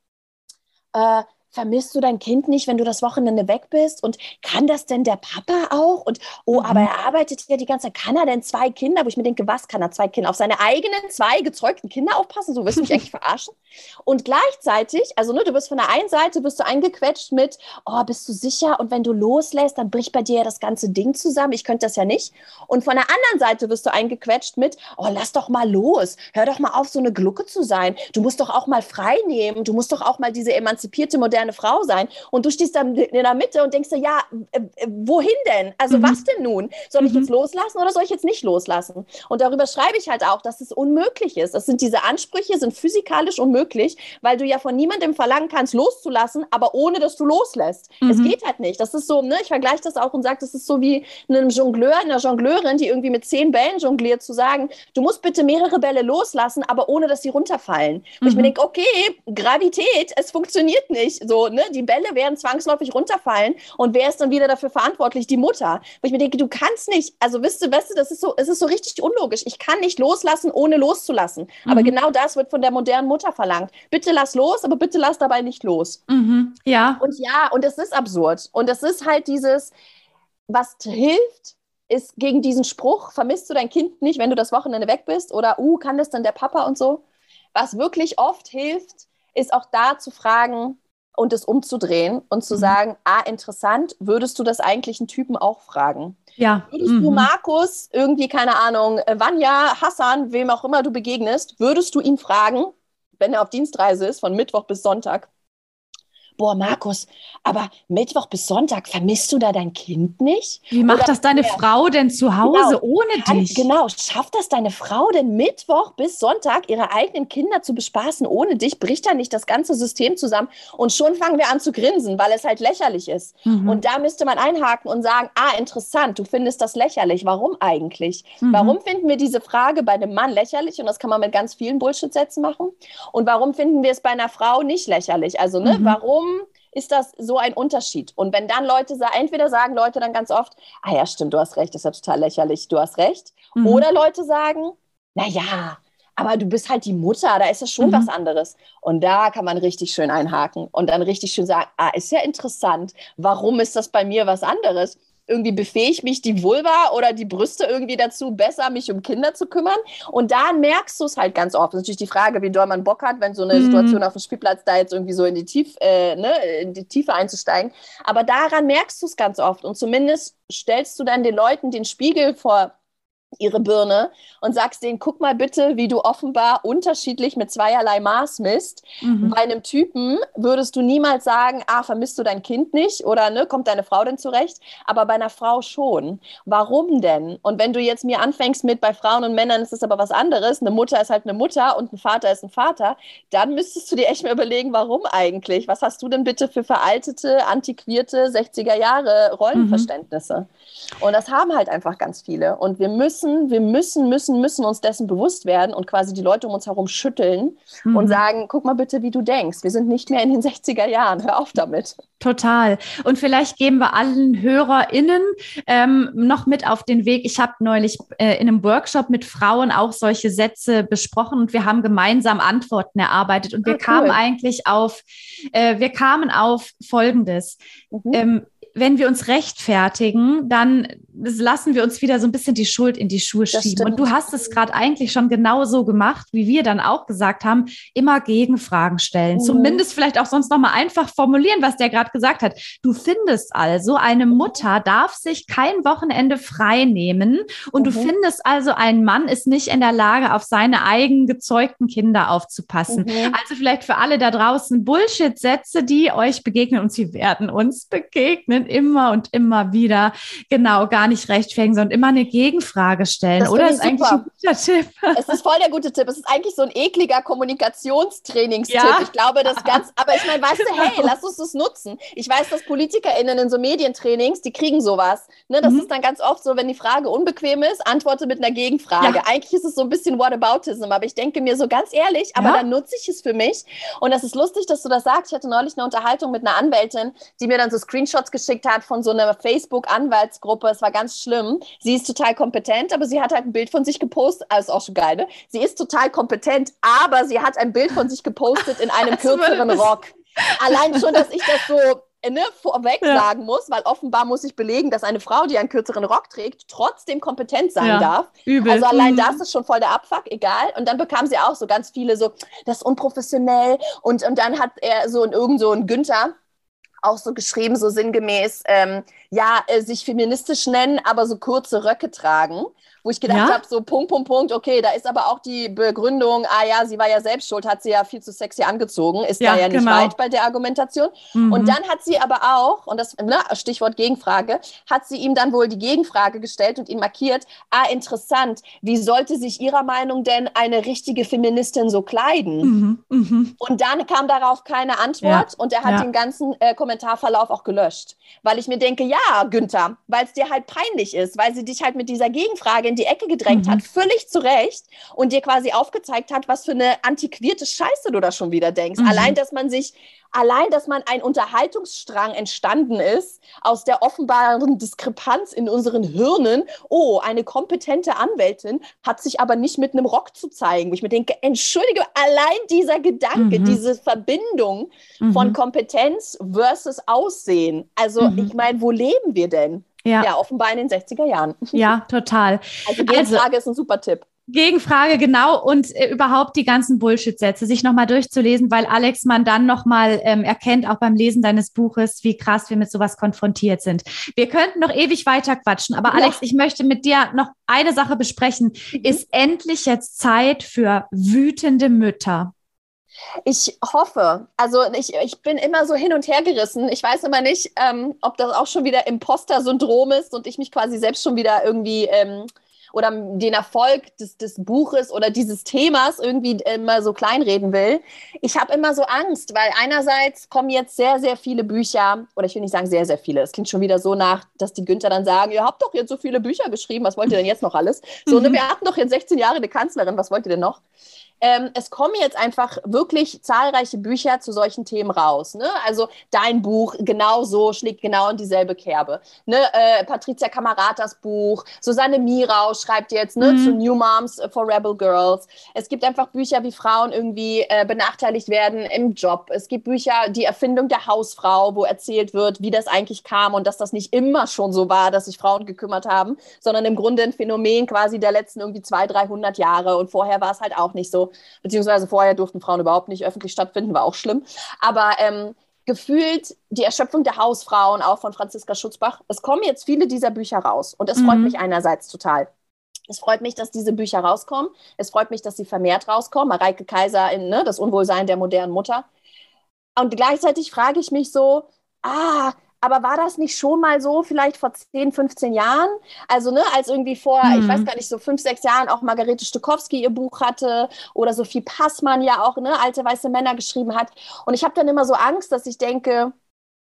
äh, vermisst du dein Kind nicht, wenn du das Wochenende weg bist? Und kann das denn der Papa auch? Und oh, mhm. aber er arbeitet ja die ganze Zeit. Kann er denn zwei Kinder? Wo ich mir denke, was kann er zwei Kinder? Auf seine eigenen zwei gezeugten Kinder aufpassen? So wirst du mich eigentlich verarschen. Und gleichzeitig, also ne, du bist von der einen Seite bist du eingequetscht mit, oh, bist du sicher? Und wenn du loslässt, dann bricht bei dir ja das ganze Ding zusammen. Ich könnte das ja nicht. Und von der anderen Seite wirst du eingequetscht mit, oh, lass doch mal los. Hör doch mal auf, so eine Glucke zu sein. Du musst doch auch mal frei nehmen. Du musst doch auch mal diese emanzipierte, moderne Frau sein. Und du stehst dann in der Mitte und denkst dir, ja, wohin denn? Also mhm. was denn nun? Soll ich mhm. jetzt loslassen oder soll ich jetzt nicht loslassen? Und darüber schreibe ich halt auch, dass es unmöglich ist. Das sind diese Ansprüche, sind physikalisch unmöglich weil du ja von niemandem verlangen kannst, loszulassen, aber ohne dass du loslässt. Mhm. Es geht halt nicht. Das ist so, ne, ich vergleiche das auch und sage, das ist so wie einem Jongleur, einer Jongleurin, die irgendwie mit zehn Bällen jongliert, zu sagen, du musst bitte mehrere Bälle loslassen, aber ohne dass sie runterfallen. Und ich mir mhm. denke, okay, Gravität, es funktioniert nicht. So, ne, die Bälle werden zwangsläufig runterfallen und wer ist dann wieder dafür verantwortlich? Die Mutter. Wo ich mir denke, du kannst nicht, also wisst du, weißt du, das ist so, es ist so richtig unlogisch. Ich kann nicht loslassen, ohne loszulassen. Mhm. Aber genau das wird von der modernen Mutter verlangt verlangt. Bitte lass los, aber bitte lass dabei nicht los. Mhm, ja. Und ja, und es ist absurd. Und es ist halt dieses, was hilft, ist gegen diesen Spruch, vermisst du dein Kind nicht, wenn du das Wochenende weg bist? Oder, uh, kann das dann der Papa und so? Was wirklich oft hilft, ist auch da zu fragen und es umzudrehen und zu mhm. sagen, ah, interessant, würdest du das eigentlich einen Typen auch fragen? Ja. Würdest mhm. du Markus, irgendwie, keine Ahnung, Vanya, Hassan, wem auch immer du begegnest, würdest du ihn fragen, wenn er auf Dienstreise ist, von Mittwoch bis Sonntag, boah, Markus, aber Mittwoch bis Sonntag vermisst du da dein Kind nicht? Wie macht Oder das deine der, Frau denn zu Hause genau, ohne kann, dich? Genau, schafft das deine Frau denn Mittwoch bis Sonntag ihre eigenen Kinder zu bespaßen ohne dich? Bricht da nicht das ganze System zusammen? Und schon fangen wir an zu grinsen, weil es halt lächerlich ist. Mhm. Und da müsste man einhaken und sagen, ah, interessant, du findest das lächerlich. Warum eigentlich? Mhm. Warum finden wir diese Frage bei einem Mann lächerlich? Und das kann man mit ganz vielen Bullshit-Sätzen machen. Und warum finden wir es bei einer Frau nicht lächerlich? Also, ne, mhm. Warum ist das so ein Unterschied. Und wenn dann Leute sagen, entweder sagen Leute dann ganz oft, ah ja, stimmt, du hast recht, das ist ja total lächerlich, du hast recht. Mhm. Oder Leute sagen, na ja, aber du bist halt die Mutter, da ist das schon mhm. was anderes. Und da kann man richtig schön einhaken und dann richtig schön sagen, ah, ist ja interessant, warum ist das bei mir was anderes? Irgendwie befähigt mich die Vulva oder die Brüste irgendwie dazu, besser mich um Kinder zu kümmern. Und da merkst du es halt ganz oft. Das ist natürlich die Frage, wie doll man Bock hat, wenn so eine mhm. Situation auf dem Spielplatz da jetzt irgendwie so in die, Tief, äh, ne, in die Tiefe einzusteigen. Aber daran merkst du es ganz oft. Und zumindest stellst du dann den Leuten den Spiegel vor ihre Birne und sagst denen, guck mal bitte, wie du offenbar unterschiedlich mit zweierlei Maß misst. Mhm. Bei einem Typen würdest du niemals sagen, ah, vermisst du dein Kind nicht oder ne, kommt deine Frau denn zurecht? Aber bei einer Frau schon. Warum denn? Und wenn du jetzt mir anfängst mit, bei Frauen und Männern ist es aber was anderes, eine Mutter ist halt eine Mutter und ein Vater ist ein Vater, dann müsstest du dir echt mal überlegen, warum eigentlich? Was hast du denn bitte für veraltete, antiquierte 60er Jahre Rollenverständnisse? Mhm. Und das haben halt einfach ganz viele. Und wir müssen müssen, wir müssen, müssen, müssen uns dessen bewusst werden und quasi die Leute um uns herum schütteln mhm. und sagen, guck mal bitte, wie du denkst. Wir sind nicht mehr in den 60er Jahren. Hör auf damit. Total. Und vielleicht geben wir allen HörerInnen ähm, noch mit auf den Weg. Ich habe neulich äh, in einem Workshop mit Frauen auch solche Sätze besprochen und wir haben gemeinsam Antworten erarbeitet. Und wir ah, cool. kamen eigentlich auf, äh, wir kamen auf Folgendes. Mhm. Ähm, wenn wir uns rechtfertigen, dann lassen wir uns wieder so ein bisschen die Schuld in die Schuhe das schieben. Stimmt. Und du hast es gerade eigentlich schon genau so gemacht, wie wir dann auch gesagt haben, immer Gegenfragen stellen. Mhm. Zumindest vielleicht auch sonst nochmal einfach formulieren, was der gerade gesagt hat. Du findest also, eine Mutter darf sich kein Wochenende frei nehmen und mhm. du findest also, ein Mann ist nicht in der Lage, auf seine eigen gezeugten Kinder aufzupassen. Mhm. Also vielleicht für alle da draußen Bullshit-Sätze, die euch begegnen und sie werden uns begegnen, immer und immer wieder. Genau, gar nicht rechtfertigen, sondern immer eine Gegenfrage stellen. Das oder ist super. eigentlich ein guter Tipp. Es ist voll der gute Tipp. Es ist eigentlich so ein ekliger Kommunikationstrainingstipp. Ja? Ich glaube, das ganz, aber ich meine, weißt genau. du, hey, lass uns das nutzen. Ich weiß, dass PolitikerInnen in so Medientrainings, die kriegen sowas. Ne, das mhm. ist dann ganz oft so, wenn die Frage unbequem ist, antworte mit einer Gegenfrage. Ja. Eigentlich ist es so ein bisschen Whataboutism, aber ich denke mir so ganz ehrlich, aber ja? dann nutze ich es für mich. Und das ist lustig, dass du das sagst. Ich hatte neulich eine Unterhaltung mit einer Anwältin, die mir dann so Screenshots geschickt hat von so einer Facebook-Anwaltsgruppe. Es war ganz schlimm. Sie ist total kompetent, aber sie hat halt ein Bild von sich gepostet. Ah, ist auch schon geil, ne? Sie ist total kompetent, aber sie hat ein Bild von sich gepostet in einem kürzeren Rock. Allein schon, dass ich das so ne, vorweg ja. sagen muss, weil offenbar muss ich belegen, dass eine Frau, die einen kürzeren Rock trägt, trotzdem kompetent sein ja. darf. Übel. Also allein mhm. das ist schon voll der Abfuck, egal. Und dann bekam sie auch so ganz viele so, das ist unprofessionell. Und, und dann hat er so irgend so ein Günther, auch so geschrieben, so sinngemäß, ähm, ja, äh, sich feministisch nennen, aber so kurze Röcke tragen wo ich gedacht ja? habe, so Punkt, Punkt, Punkt, okay, da ist aber auch die Begründung, ah ja, sie war ja selbst schuld, hat sie ja viel zu sexy angezogen, ist ja, da ja nicht genau. weit bei der Argumentation. Mhm. Und dann hat sie aber auch, und das ne, Stichwort Gegenfrage, hat sie ihm dann wohl die Gegenfrage gestellt und ihn markiert, ah, interessant, wie sollte sich ihrer Meinung denn eine richtige Feministin so kleiden? Mhm. Mhm. Und dann kam darauf keine Antwort ja. und er hat den ganzen äh, Kommentarverlauf auch gelöscht, weil ich mir denke, ja, Günther, weil es dir halt peinlich ist, weil sie dich halt mit dieser Gegenfrage in die Ecke gedrängt mhm. hat, völlig zu Recht, und dir quasi aufgezeigt hat, was für eine antiquierte Scheiße du da schon wieder denkst. Mhm. Allein, dass man sich allein, dass man ein Unterhaltungsstrang entstanden ist aus der offenbaren Diskrepanz in unseren Hirnen. Oh, eine kompetente Anwältin hat sich aber nicht mit einem Rock zu zeigen. Ich mir denke, entschuldige, allein dieser Gedanke, mhm. diese Verbindung mhm. von Kompetenz versus Aussehen. Also, mhm. ich meine, wo leben wir denn? Ja. ja, offenbar in den 60er Jahren. Ja, total. Also die also, Frage ist ein super Tipp. Gegenfrage, genau, und äh, überhaupt die ganzen Bullshit-Sätze, sich nochmal durchzulesen, weil Alex man dann nochmal ähm, erkennt, auch beim Lesen deines Buches, wie krass wir mit sowas konfrontiert sind. Wir könnten noch ewig weiter quatschen, aber Alex, ja. ich möchte mit dir noch eine Sache besprechen. Mhm. Ist endlich jetzt Zeit für wütende Mütter? Ich hoffe, also ich, ich bin immer so hin und her gerissen. Ich weiß immer nicht, ähm, ob das auch schon wieder Imposter-Syndrom ist und ich mich quasi selbst schon wieder irgendwie ähm, oder den Erfolg des, des Buches oder dieses Themas irgendwie immer so kleinreden will. Ich habe immer so Angst, weil einerseits kommen jetzt sehr, sehr viele Bücher, oder ich will nicht sagen sehr, sehr viele, es klingt schon wieder so nach, dass die Günther dann sagen, ihr habt doch jetzt so viele Bücher geschrieben, was wollt ihr denn jetzt noch alles? So, ne, mhm. wir hatten doch jetzt 16 Jahre eine Kanzlerin, was wollt ihr denn noch? Ähm, es kommen jetzt einfach wirklich zahlreiche Bücher zu solchen Themen raus. Ne? Also dein Buch genau so schlägt genau in dieselbe Kerbe. Ne? Äh, Patricia Camaratas Buch, Susanne Mirau schreibt jetzt ne, mhm. zu New Moms for Rebel Girls. Es gibt einfach Bücher, wie Frauen irgendwie äh, benachteiligt werden im Job. Es gibt Bücher, die Erfindung der Hausfrau, wo erzählt wird, wie das eigentlich kam und dass das nicht immer schon so war, dass sich Frauen gekümmert haben, sondern im Grunde ein Phänomen quasi der letzten irgendwie 200, 300 Jahre und vorher war es halt auch nicht so beziehungsweise vorher durften Frauen überhaupt nicht öffentlich stattfinden, war auch schlimm. Aber ähm, gefühlt die Erschöpfung der Hausfrauen, auch von Franziska Schutzbach. Es kommen jetzt viele dieser Bücher raus und es mhm. freut mich einerseits total. Es freut mich, dass diese Bücher rauskommen. Es freut mich, dass sie vermehrt rauskommen. Mareike Kaiser in ne, Das Unwohlsein der modernen Mutter. Und gleichzeitig frage ich mich so, ah, aber war das nicht schon mal so, vielleicht vor 10, 15 Jahren? Also, ne, als irgendwie vor, hm. ich weiß gar nicht, so fünf, sechs Jahren auch Margarete Stokowski ihr Buch hatte oder Sophie Passmann ja auch, ne, alte weiße Männer geschrieben hat. Und ich habe dann immer so Angst, dass ich denke,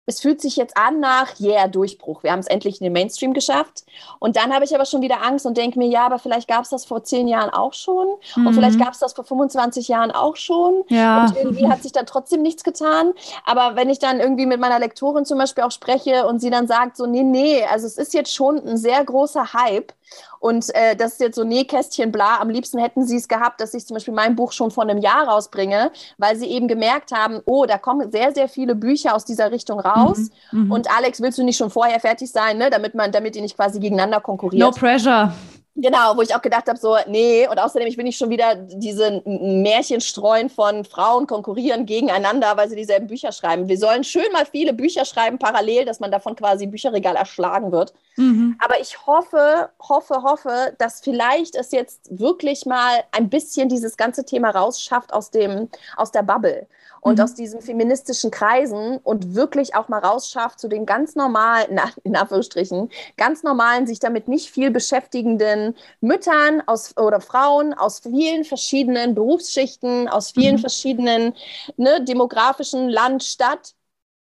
es fühlt sich jetzt an nach, yeah, Durchbruch. Wir haben es endlich in den Mainstream geschafft. Und dann habe ich aber schon wieder Angst und denke mir, ja, aber vielleicht gab es das vor zehn Jahren auch schon. Mhm. Und vielleicht gab es das vor 25 Jahren auch schon. Ja. Und irgendwie hat sich dann trotzdem nichts getan. Aber wenn ich dann irgendwie mit meiner Lektorin zum Beispiel auch spreche und sie dann sagt, so, nee, nee, also es ist jetzt schon ein sehr großer Hype. Und äh, das ist jetzt so Nähkästchen bla. Am liebsten hätten sie es gehabt, dass ich zum Beispiel mein Buch schon vor einem Jahr rausbringe, weil sie eben gemerkt haben, oh, da kommen sehr, sehr viele Bücher aus dieser Richtung raus. Mhm, mhm. und Alex, willst du nicht schon vorher fertig sein, ne? damit man, damit die nicht quasi gegeneinander konkurriert? No pressure. Genau, wo ich auch gedacht habe, so, nee, und außerdem, ich will nicht schon wieder diese Märchen streuen von Frauen konkurrieren gegeneinander, weil sie dieselben Bücher schreiben. Wir sollen schön mal viele Bücher schreiben, parallel, dass man davon quasi Bücherregal erschlagen wird. Mhm. Aber ich hoffe, hoffe, hoffe, dass vielleicht es jetzt wirklich mal ein bisschen dieses ganze Thema rausschafft aus, dem, aus der Bubble und mhm. aus diesen feministischen Kreisen und wirklich auch mal rausschafft zu den ganz normalen, in Anführungsstrichen, ganz normalen, sich damit nicht viel beschäftigenden Müttern aus, oder Frauen aus vielen verschiedenen Berufsschichten, aus vielen mhm. verschiedenen ne, demografischen Land, Stadt,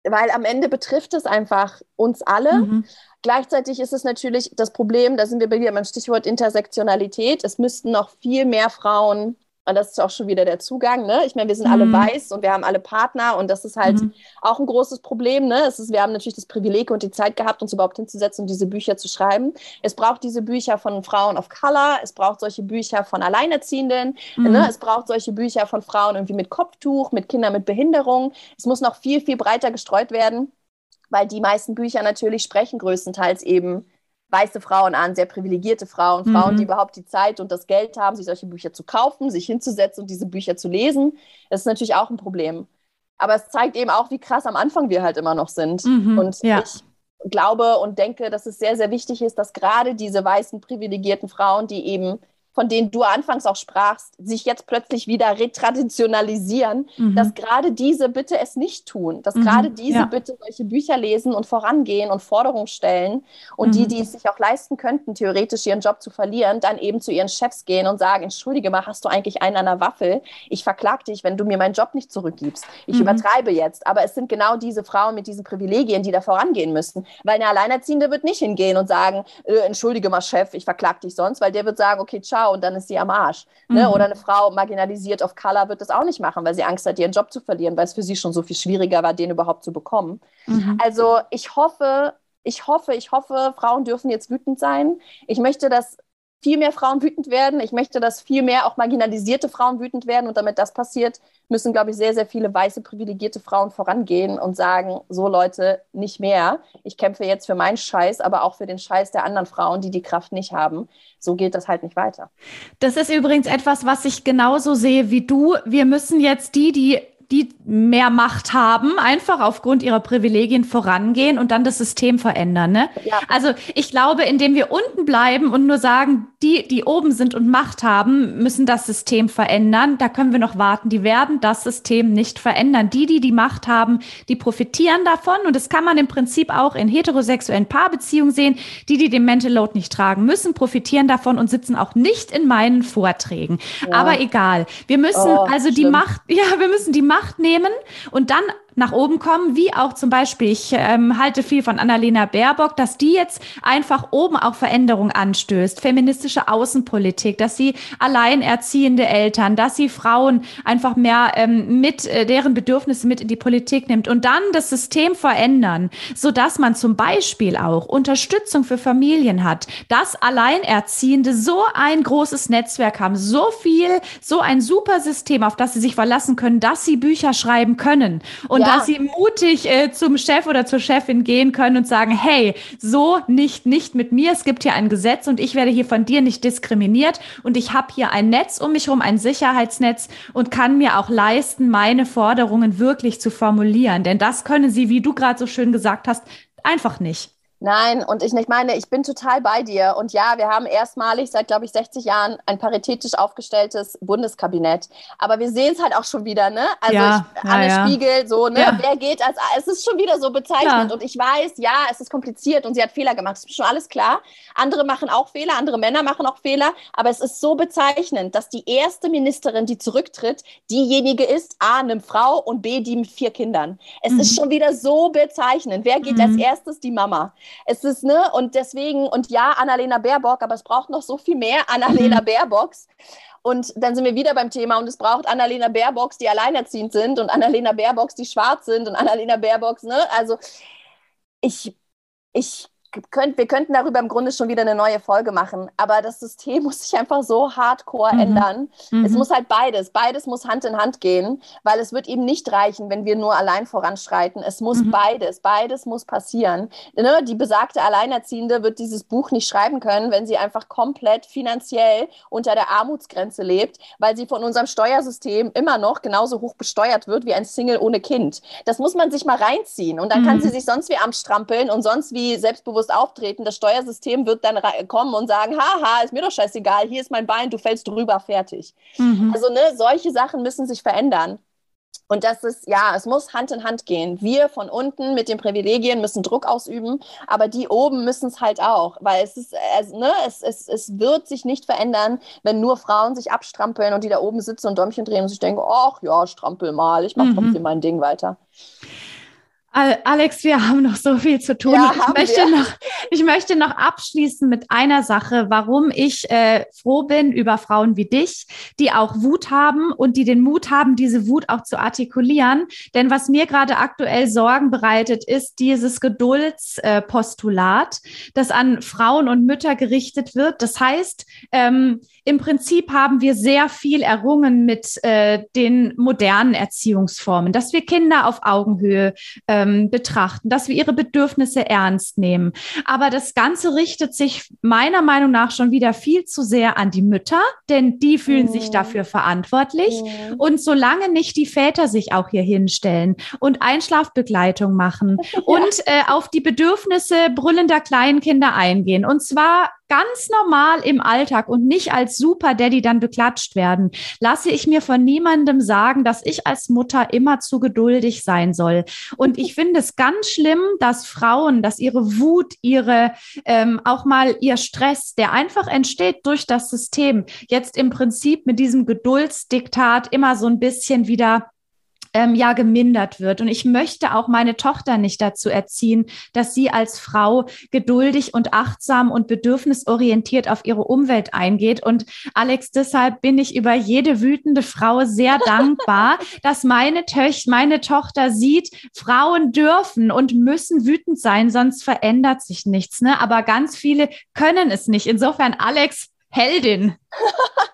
weil am Ende betrifft es einfach uns alle. Mhm. Gleichzeitig ist es natürlich das Problem, da sind wir wieder beim Stichwort Intersektionalität. Es müssten noch viel mehr Frauen und das ist auch schon wieder der Zugang. Ne? Ich meine, wir sind mhm. alle weiß und wir haben alle Partner und das ist halt mhm. auch ein großes Problem. Ne? Es ist, wir haben natürlich das Privileg und die Zeit gehabt, uns überhaupt hinzusetzen und diese Bücher zu schreiben. Es braucht diese Bücher von Frauen of Color, es braucht solche Bücher von Alleinerziehenden, mhm. ne? es braucht solche Bücher von Frauen irgendwie mit Kopftuch, mit Kindern mit Behinderung. Es muss noch viel, viel breiter gestreut werden, weil die meisten Bücher natürlich sprechen größtenteils eben weiße Frauen an, sehr privilegierte Frauen, mhm. Frauen, die überhaupt die Zeit und das Geld haben, sich solche Bücher zu kaufen, sich hinzusetzen und diese Bücher zu lesen. Das ist natürlich auch ein Problem. Aber es zeigt eben auch, wie krass am Anfang wir halt immer noch sind. Mhm, und ja. ich glaube und denke, dass es sehr, sehr wichtig ist, dass gerade diese weißen privilegierten Frauen, die eben von denen du anfangs auch sprachst, sich jetzt plötzlich wieder retraditionalisieren, mhm. dass gerade diese bitte es nicht tun, dass mhm. gerade diese ja. bitte solche Bücher lesen und vorangehen und Forderungen stellen und mhm. die, die es sich auch leisten könnten, theoretisch ihren Job zu verlieren, dann eben zu ihren Chefs gehen und sagen, entschuldige mal, hast du eigentlich einen an der Waffel? Ich verklag dich, wenn du mir meinen Job nicht zurückgibst. Ich mhm. übertreibe jetzt, aber es sind genau diese Frauen mit diesen Privilegien, die da vorangehen müssten, weil eine Alleinerziehende wird nicht hingehen und sagen, äh, entschuldige mal Chef, ich verklag dich sonst, weil der wird sagen, okay, ciao, und dann ist sie am Arsch. Ne? Mhm. Oder eine Frau marginalisiert auf Color wird das auch nicht machen, weil sie Angst hat, ihren Job zu verlieren, weil es für sie schon so viel schwieriger war, den überhaupt zu bekommen. Mhm. Also ich hoffe, ich hoffe, ich hoffe, Frauen dürfen jetzt wütend sein. Ich möchte, dass viel mehr Frauen wütend werden. Ich möchte, dass viel mehr auch marginalisierte Frauen wütend werden. Und damit das passiert, müssen, glaube ich, sehr, sehr viele weiße privilegierte Frauen vorangehen und sagen, so Leute, nicht mehr. Ich kämpfe jetzt für meinen Scheiß, aber auch für den Scheiß der anderen Frauen, die die Kraft nicht haben. So geht das halt nicht weiter. Das ist übrigens etwas, was ich genauso sehe wie du. Wir müssen jetzt die, die die mehr Macht haben, einfach aufgrund ihrer Privilegien vorangehen und dann das System verändern. Ne? Ja. Also ich glaube, indem wir unten bleiben und nur sagen, die, die oben sind und Macht haben, müssen das System verändern. Da können wir noch warten. Die werden das System nicht verändern. Die, die die Macht haben, die profitieren davon. Und das kann man im Prinzip auch in heterosexuellen Paarbeziehungen sehen. Die, die den Mental Load nicht tragen müssen, profitieren davon und sitzen auch nicht in meinen Vorträgen. Ja. Aber egal. Wir müssen oh, also die Macht, ja, wir müssen die Macht Macht nehmen und dann nach oben kommen, wie auch zum Beispiel, ich ähm, halte viel von Annalena Baerbock, dass die jetzt einfach oben auch Veränderungen anstößt, feministische Außenpolitik, dass sie alleinerziehende Eltern, dass sie Frauen einfach mehr ähm, mit äh, deren Bedürfnisse mit in die Politik nimmt und dann das System verändern, so dass man zum Beispiel auch Unterstützung für Familien hat, dass Alleinerziehende so ein großes Netzwerk haben, so viel, so ein super System, auf das sie sich verlassen können, dass sie Bücher schreiben können. Und ja. dass sie mutig äh, zum Chef oder zur Chefin gehen können und sagen, hey, so nicht, nicht mit mir. Es gibt hier ein Gesetz und ich werde hier von dir nicht diskriminiert und ich habe hier ein Netz um mich herum, ein Sicherheitsnetz und kann mir auch leisten, meine Forderungen wirklich zu formulieren. Denn das können sie, wie du gerade so schön gesagt hast, einfach nicht. Nein, und ich, ich meine, ich bin total bei dir. Und ja, wir haben erstmalig seit, glaube ich, 60 Jahren ein paritätisch aufgestelltes Bundeskabinett. Aber wir sehen es halt auch schon wieder, ne? Also ja, ich, Anne ja, ja. Spiegel, so, ne? Wer geht als, es ist schon wieder so bezeichnend. Und ich weiß, ja, es ist kompliziert und sie hat Fehler gemacht. Das ist schon alles klar. Andere machen auch Fehler, andere Männer machen auch Fehler. Aber es ist so bezeichnend, dass die erste Ministerin, die zurücktritt, diejenige ist, A, eine Frau und B, die mit vier Kindern. Es mhm. ist schon wieder so bezeichnend. Wer geht mhm. als erstes? Die Mama. Es ist, ne, und deswegen, und ja, Annalena Baerbock, aber es braucht noch so viel mehr Annalena mhm. Baerbocks. Und dann sind wir wieder beim Thema und es braucht Annalena Baerbocks, die alleinerziehend sind und Annalena Baerbocks, die schwarz sind und Annalena Baerbocks, ne? Also ich, ich könnt, wir könnten darüber im Grunde schon wieder eine neue Folge machen, aber das System muss sich einfach so hardcore mhm. ändern. Mhm. Es muss halt beides, beides muss Hand in Hand gehen, weil es wird eben nicht reichen, wenn wir nur allein voranschreiten. Es muss mhm. beides, beides muss passieren. Ne? Die besagte Alleinerziehende wird dieses Buch nicht schreiben können, wenn sie einfach komplett finanziell unter der Armutsgrenze lebt, weil sie von unserem Steuersystem immer noch genauso hoch besteuert wird wie ein Single ohne Kind. Das muss man sich mal reinziehen und dann kann mhm. sie sich sonst wie am Strampeln und sonst wie selbstbewusst selbstbewusst auftreten. Das Steuersystem wird dann kommen und sagen, haha, ist mir doch scheißegal, hier ist mein Bein, du fällst drüber, fertig. Mhm. Also ne, solche Sachen müssen sich verändern. Und das ist, ja, es muss Hand in Hand gehen. Wir von unten mit den Privilegien müssen Druck ausüben, aber die oben müssen es halt auch, weil es ist, es, ne, es, es, es wird sich nicht verändern, wenn nur Frauen sich abstrampeln und die da oben sitzen und Däumchen drehen und sich denken, ach ja, strampel mal, ich mache mhm. trotzdem mein Ding weiter. Alex, wir haben noch so viel zu tun. Ja, ich, möchte noch, ich möchte noch abschließen mit einer Sache, warum ich äh, froh bin über Frauen wie dich, die auch Wut haben und die den Mut haben, diese Wut auch zu artikulieren. Denn was mir gerade aktuell Sorgen bereitet, ist dieses Geduldspostulat, äh, das an Frauen und Mütter gerichtet wird. Das heißt, ähm, im Prinzip haben wir sehr viel errungen mit äh, den modernen Erziehungsformen, dass wir Kinder auf Augenhöhe ähm, betrachten, dass wir ihre Bedürfnisse ernst nehmen. Aber das Ganze richtet sich meiner Meinung nach schon wieder viel zu sehr an die Mütter, denn die fühlen mhm. sich dafür verantwortlich. Mhm. Und solange nicht die Väter sich auch hier hinstellen und Einschlafbegleitung machen ja. und äh, auf die Bedürfnisse brüllender Kleinkinder eingehen, und zwar ganz normal im Alltag und nicht als Super Daddy dann beklatscht werden, lasse ich mir von niemandem sagen, dass ich als Mutter immer zu geduldig sein soll. Und ich finde es ganz schlimm, dass Frauen, dass ihre Wut, ihre ähm, auch mal ihr Stress, der einfach entsteht durch das System, jetzt im Prinzip mit diesem Geduldsdiktat immer so ein bisschen wieder ähm, ja gemindert wird. Und ich möchte auch meine Tochter nicht dazu erziehen, dass sie als Frau geduldig und achtsam und bedürfnisorientiert auf ihre Umwelt eingeht. Und Alex, deshalb bin ich über jede wütende Frau sehr dankbar, dass meine, Töch meine Tochter sieht, Frauen dürfen und müssen wütend sein, sonst verändert sich nichts. Ne? Aber ganz viele können es nicht. Insofern, Alex, Heldin.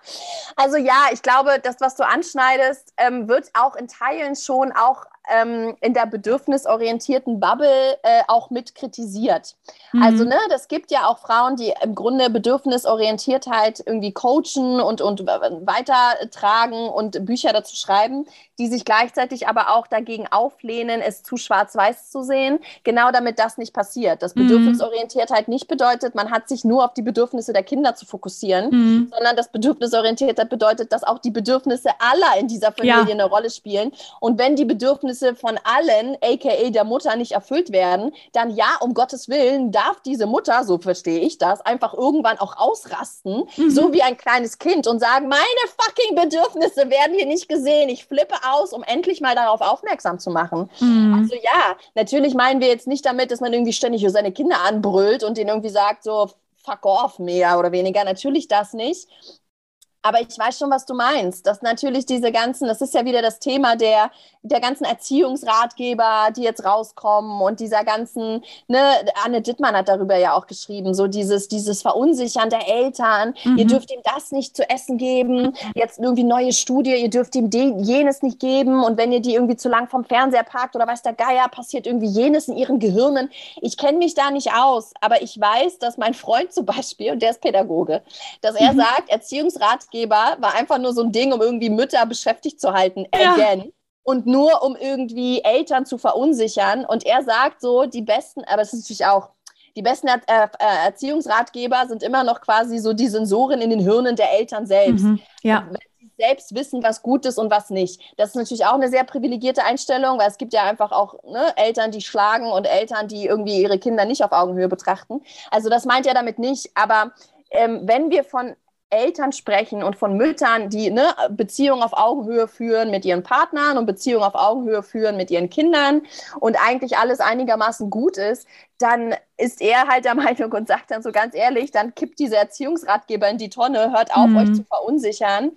Also ja, ich glaube, das, was du anschneidest, ähm, wird auch in Teilen schon auch ähm, in der bedürfnisorientierten Bubble äh, auch mit kritisiert. Mhm. Also, ne, das gibt ja auch Frauen, die im Grunde Bedürfnisorientiertheit irgendwie coachen und, und weitertragen und Bücher dazu schreiben, die sich gleichzeitig aber auch dagegen auflehnen, es zu schwarz-weiß zu sehen, genau damit das nicht passiert. Dass mhm. Bedürfnisorientiertheit nicht bedeutet, man hat sich nur auf die Bedürfnisse der Kinder zu fokussieren, mhm. sondern das Bedürfnisorientiertheit bedeutet, dass auch die Bedürfnisse aller in dieser Familie ja. eine Rolle spielen. Und wenn die Bedürfnisse von allen, aka der Mutter, nicht erfüllt werden, dann ja, um Gottes Willen, darf diese Mutter, so verstehe ich das, einfach irgendwann auch ausrasten, mhm. so wie ein kleines Kind und sagen, meine fucking Bedürfnisse werden hier nicht gesehen. Ich flippe aus, um endlich mal darauf aufmerksam zu machen. Mhm. Also ja, natürlich meinen wir jetzt nicht damit, dass man irgendwie ständig seine Kinder anbrüllt und denen irgendwie sagt, so fuck off mehr oder weniger. Natürlich das nicht. Aber ich weiß schon, was du meinst. Dass natürlich diese ganzen, das ist ja wieder das Thema der, der ganzen Erziehungsratgeber, die jetzt rauskommen und dieser ganzen, ne, Anne Dittmann hat darüber ja auch geschrieben, so dieses, dieses Verunsichern der Eltern. Mhm. Ihr dürft ihm das nicht zu essen geben. Jetzt irgendwie neue Studie, ihr dürft ihm jenes nicht geben. Und wenn ihr die irgendwie zu lang vom Fernseher parkt oder weiß der Geier, passiert irgendwie jenes in ihren Gehirnen. Ich kenne mich da nicht aus, aber ich weiß, dass mein Freund zum Beispiel, und der ist Pädagoge, dass er mhm. sagt, Erziehungsrat Ratgeber war einfach nur so ein Ding, um irgendwie Mütter beschäftigt zu halten. Ja. Again. Und nur um irgendwie Eltern zu verunsichern. Und er sagt so, die besten, aber es ist natürlich auch, Die besten er äh, Erziehungsratgeber sind immer noch quasi so die Sensoren in den Hirnen der Eltern selbst. Mhm, ja. Wenn sie selbst wissen, was gut ist und was nicht. Das ist natürlich auch eine sehr privilegierte Einstellung, weil es gibt ja einfach auch ne, Eltern, die schlagen und Eltern, die irgendwie ihre Kinder nicht auf Augenhöhe betrachten. Also das meint er damit nicht. Aber ähm, wenn wir von Eltern sprechen und von Müttern, die ne, Beziehungen auf Augenhöhe führen mit ihren Partnern und Beziehungen auf Augenhöhe führen mit ihren Kindern und eigentlich alles einigermaßen gut ist, dann ist er halt der Meinung und sagt dann so ganz ehrlich, dann kippt dieser Erziehungsratgeber in die Tonne, hört auf, mhm. euch zu verunsichern.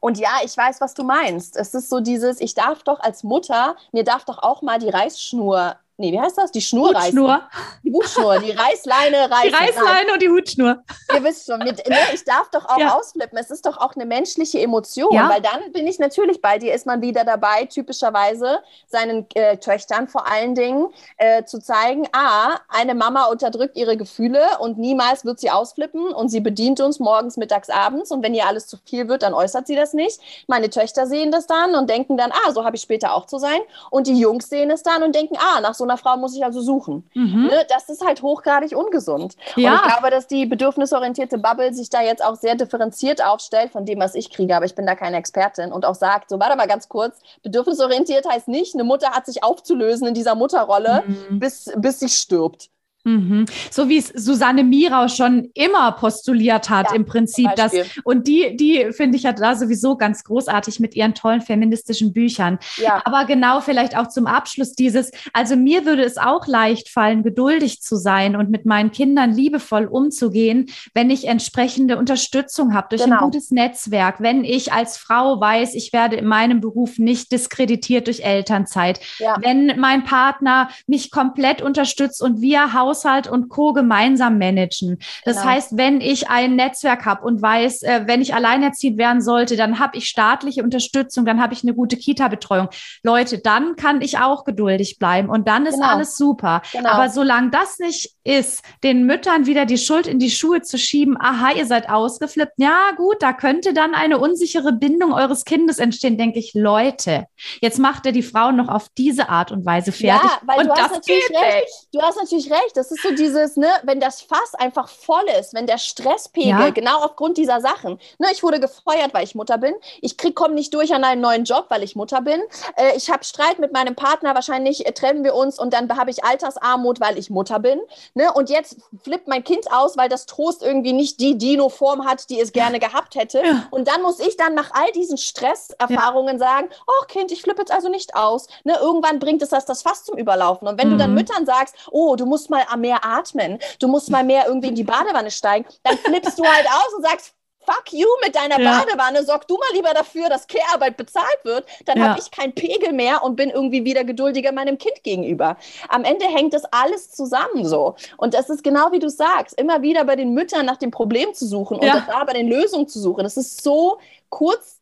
Und ja, ich weiß, was du meinst. Es ist so dieses, ich darf doch als Mutter, mir darf doch auch mal die Reißschnur nee, wie heißt das? Die Schnur reißen. Hutschnur. Die Hutschnur, die Reißleine reißen. Die Reißleine und die Hutschnur. Ihr wisst schon, mit, ne, ich darf doch auch ja. ausflippen. Es ist doch auch eine menschliche Emotion, ja. weil dann bin ich natürlich bei dir, ist man wieder dabei, typischerweise seinen äh, Töchtern vor allen Dingen äh, zu zeigen, ah, eine Mama unterdrückt ihre Gefühle und niemals wird sie ausflippen und sie bedient uns morgens, mittags, abends und wenn ihr alles zu viel wird, dann äußert sie das nicht. Meine Töchter sehen das dann und denken dann, ah, so habe ich später auch zu sein und die Jungs sehen es dann und denken, ah, nach so einer Frau muss ich also suchen. Mhm. Ne? Das ist halt hochgradig ungesund. Ja. Und ich glaube, dass die bedürfnisorientierte Bubble sich da jetzt auch sehr differenziert aufstellt von dem, was ich kriege, aber ich bin da keine Expertin und auch sagt, so warte mal ganz kurz, bedürfnisorientiert heißt nicht, eine Mutter hat sich aufzulösen in dieser Mutterrolle, mhm. bis, bis sie stirbt. Mhm. So wie es Susanne Mirau schon immer postuliert hat, ja, im Prinzip. Das, und die, die finde ich ja da sowieso ganz großartig mit ihren tollen feministischen Büchern. Ja. Aber genau vielleicht auch zum Abschluss dieses, also mir würde es auch leicht fallen, geduldig zu sein und mit meinen Kindern liebevoll umzugehen, wenn ich entsprechende Unterstützung habe durch genau. ein gutes Netzwerk, wenn ich als Frau weiß, ich werde in meinem Beruf nicht diskreditiert durch Elternzeit, ja. wenn mein Partner mich komplett unterstützt und wir Haus Haushalt und Co. gemeinsam managen. Das genau. heißt, wenn ich ein Netzwerk habe und weiß, äh, wenn ich alleinerziehend werden sollte, dann habe ich staatliche Unterstützung, dann habe ich eine gute Kita-Betreuung. Leute, dann kann ich auch geduldig bleiben und dann ist genau. alles super. Genau. Aber solange das nicht ist, den Müttern wieder die Schuld in die Schuhe zu schieben, aha, ihr seid ausgeflippt, ja gut, da könnte dann eine unsichere Bindung eures Kindes entstehen, denke ich, Leute, jetzt macht er die Frauen noch auf diese Art und Weise fertig. Ja, weil und du hast natürlich recht. Du hast natürlich recht. Das ist so dieses, ne, wenn das Fass einfach voll ist, wenn der Stresspegel, ja. genau aufgrund dieser Sachen, ne, ich wurde gefeuert, weil ich Mutter bin, ich komme nicht durch an einen neuen Job, weil ich Mutter bin, äh, ich habe Streit mit meinem Partner, wahrscheinlich äh, trennen wir uns und dann habe ich Altersarmut, weil ich Mutter bin, ne, und jetzt flippt mein Kind aus, weil das Trost irgendwie nicht die Dino-Form hat, die es gerne gehabt hätte ja. und dann muss ich dann nach all diesen Stresserfahrungen ja. sagen, oh Kind, ich flippe jetzt also nicht aus, ne, irgendwann bringt es das, das Fass zum Überlaufen und wenn mhm. du dann mhm. Müttern sagst, oh, du musst mal mehr atmen, du musst mal mehr irgendwie in die Badewanne steigen, dann flippst du halt aus und sagst, fuck you mit deiner ja. Badewanne, sorg du mal lieber dafür, dass Care-Arbeit bezahlt wird, dann ja. habe ich keinen Pegel mehr und bin irgendwie wieder geduldiger meinem Kind gegenüber. Am Ende hängt das alles zusammen so. Und das ist genau wie du sagst, immer wieder bei den Müttern nach dem Problem zu suchen und ja. da bei den Lösungen zu suchen. Das ist so kurz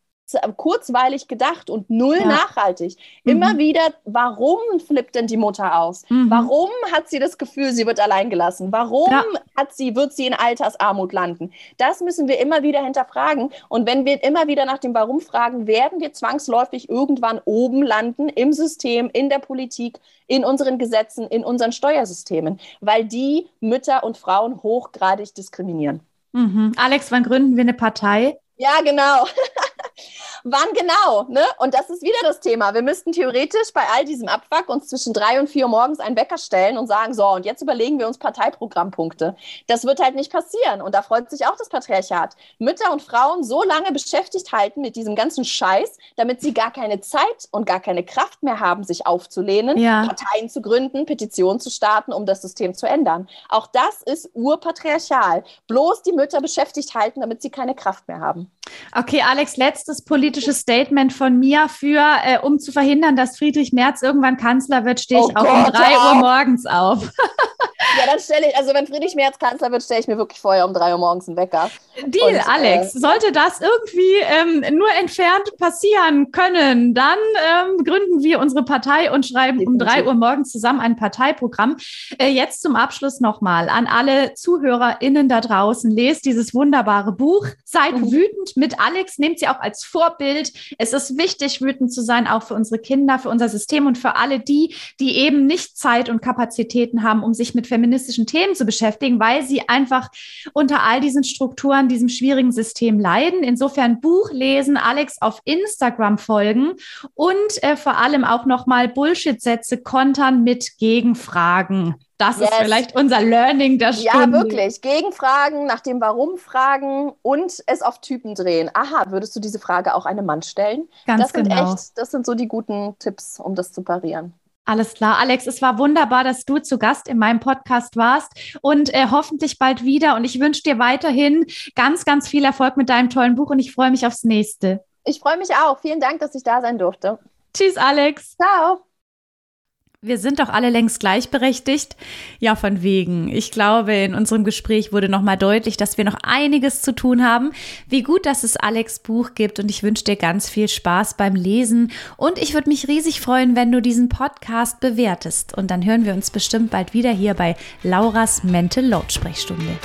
kurzweilig gedacht und null ja. nachhaltig. Immer mhm. wieder, warum flippt denn die Mutter aus? Mhm. Warum hat sie das Gefühl, sie wird alleingelassen? Warum ja. hat sie, wird sie in Altersarmut landen? Das müssen wir immer wieder hinterfragen. Und wenn wir immer wieder nach dem Warum fragen, werden wir zwangsläufig irgendwann oben landen im System, in der Politik, in unseren Gesetzen, in unseren Steuersystemen, weil die Mütter und Frauen hochgradig diskriminieren. Mhm. Alex, wann gründen wir eine Partei? Ja, genau. Wann genau? Ne? Und das ist wieder das Thema. Wir müssten theoretisch bei all diesem Abfuck uns zwischen drei und vier morgens einen Wecker stellen und sagen, so, und jetzt überlegen wir uns Parteiprogrammpunkte. Das wird halt nicht passieren. Und da freut sich auch das Patriarchat. Mütter und Frauen so lange beschäftigt halten mit diesem ganzen Scheiß, damit sie gar keine Zeit und gar keine Kraft mehr haben, sich aufzulehnen, ja. Parteien zu gründen, Petitionen zu starten, um das System zu ändern. Auch das ist urpatriarchal. Bloß die Mütter beschäftigt halten, damit sie keine Kraft mehr haben. Okay, Alex, letztes politisches Statement von mir für, äh, um zu verhindern, dass Friedrich Merz irgendwann Kanzler wird, stehe ich oh auch Gott, um drei. Uhr morgens auf. ja, dann stelle ich, also wenn Friedrich Merz Kanzler wird, stelle ich mir wirklich vorher um drei Uhr morgens einen Wecker. Deal, Und, äh, Alex. Äh, sollte das irgendwie ähm, nur entfernt passieren können, dann ähm, gründen wir unsere Partei und schreiben um drei Uhr morgens zusammen ein Parteiprogramm. Äh, jetzt zum Abschluss nochmal an alle ZuhörerInnen da draußen. Lest dieses wunderbare Buch. Seid mhm. wütend mit Alex. Nehmt sie auch als Vorbild. Es ist wichtig, wütend zu sein, auch für unsere Kinder, für unser System und für alle die, die eben nicht Zeit und Kapazitäten haben, um sich mit feministischen Themen zu beschäftigen, weil sie einfach unter all diesen Strukturen, diesem schwierigen System leiden. Insofern Buch lesen, Alex auf Instagram folgen und äh, vor allem auch nochmal Bullshit-Sätze kontern mit Gegenfragen. Das yes. ist vielleicht unser Learning der Stunde. Ja, wirklich. Gegenfragen, nach dem Warum fragen und es auf Typen drehen. Aha, würdest du diese Frage auch einem Mann stellen? Ganz das genau. Sind echt, das sind so die guten Tipps, um das zu parieren. Alles klar, Alex, es war wunderbar, dass du zu Gast in meinem Podcast warst und äh, hoffentlich bald wieder. Und ich wünsche dir weiterhin ganz, ganz viel Erfolg mit deinem tollen Buch und ich freue mich aufs nächste. Ich freue mich auch. Vielen Dank, dass ich da sein durfte. Tschüss, Alex. Ciao. Wir sind doch alle längst gleichberechtigt. Ja, von wegen. Ich glaube, in unserem Gespräch wurde nochmal deutlich, dass wir noch einiges zu tun haben. Wie gut, dass es Alex Buch gibt und ich wünsche dir ganz viel Spaß beim Lesen. Und ich würde mich riesig freuen, wenn du diesen Podcast bewertest. Und dann hören wir uns bestimmt bald wieder hier bei Lauras Mental Lautsprechstunde.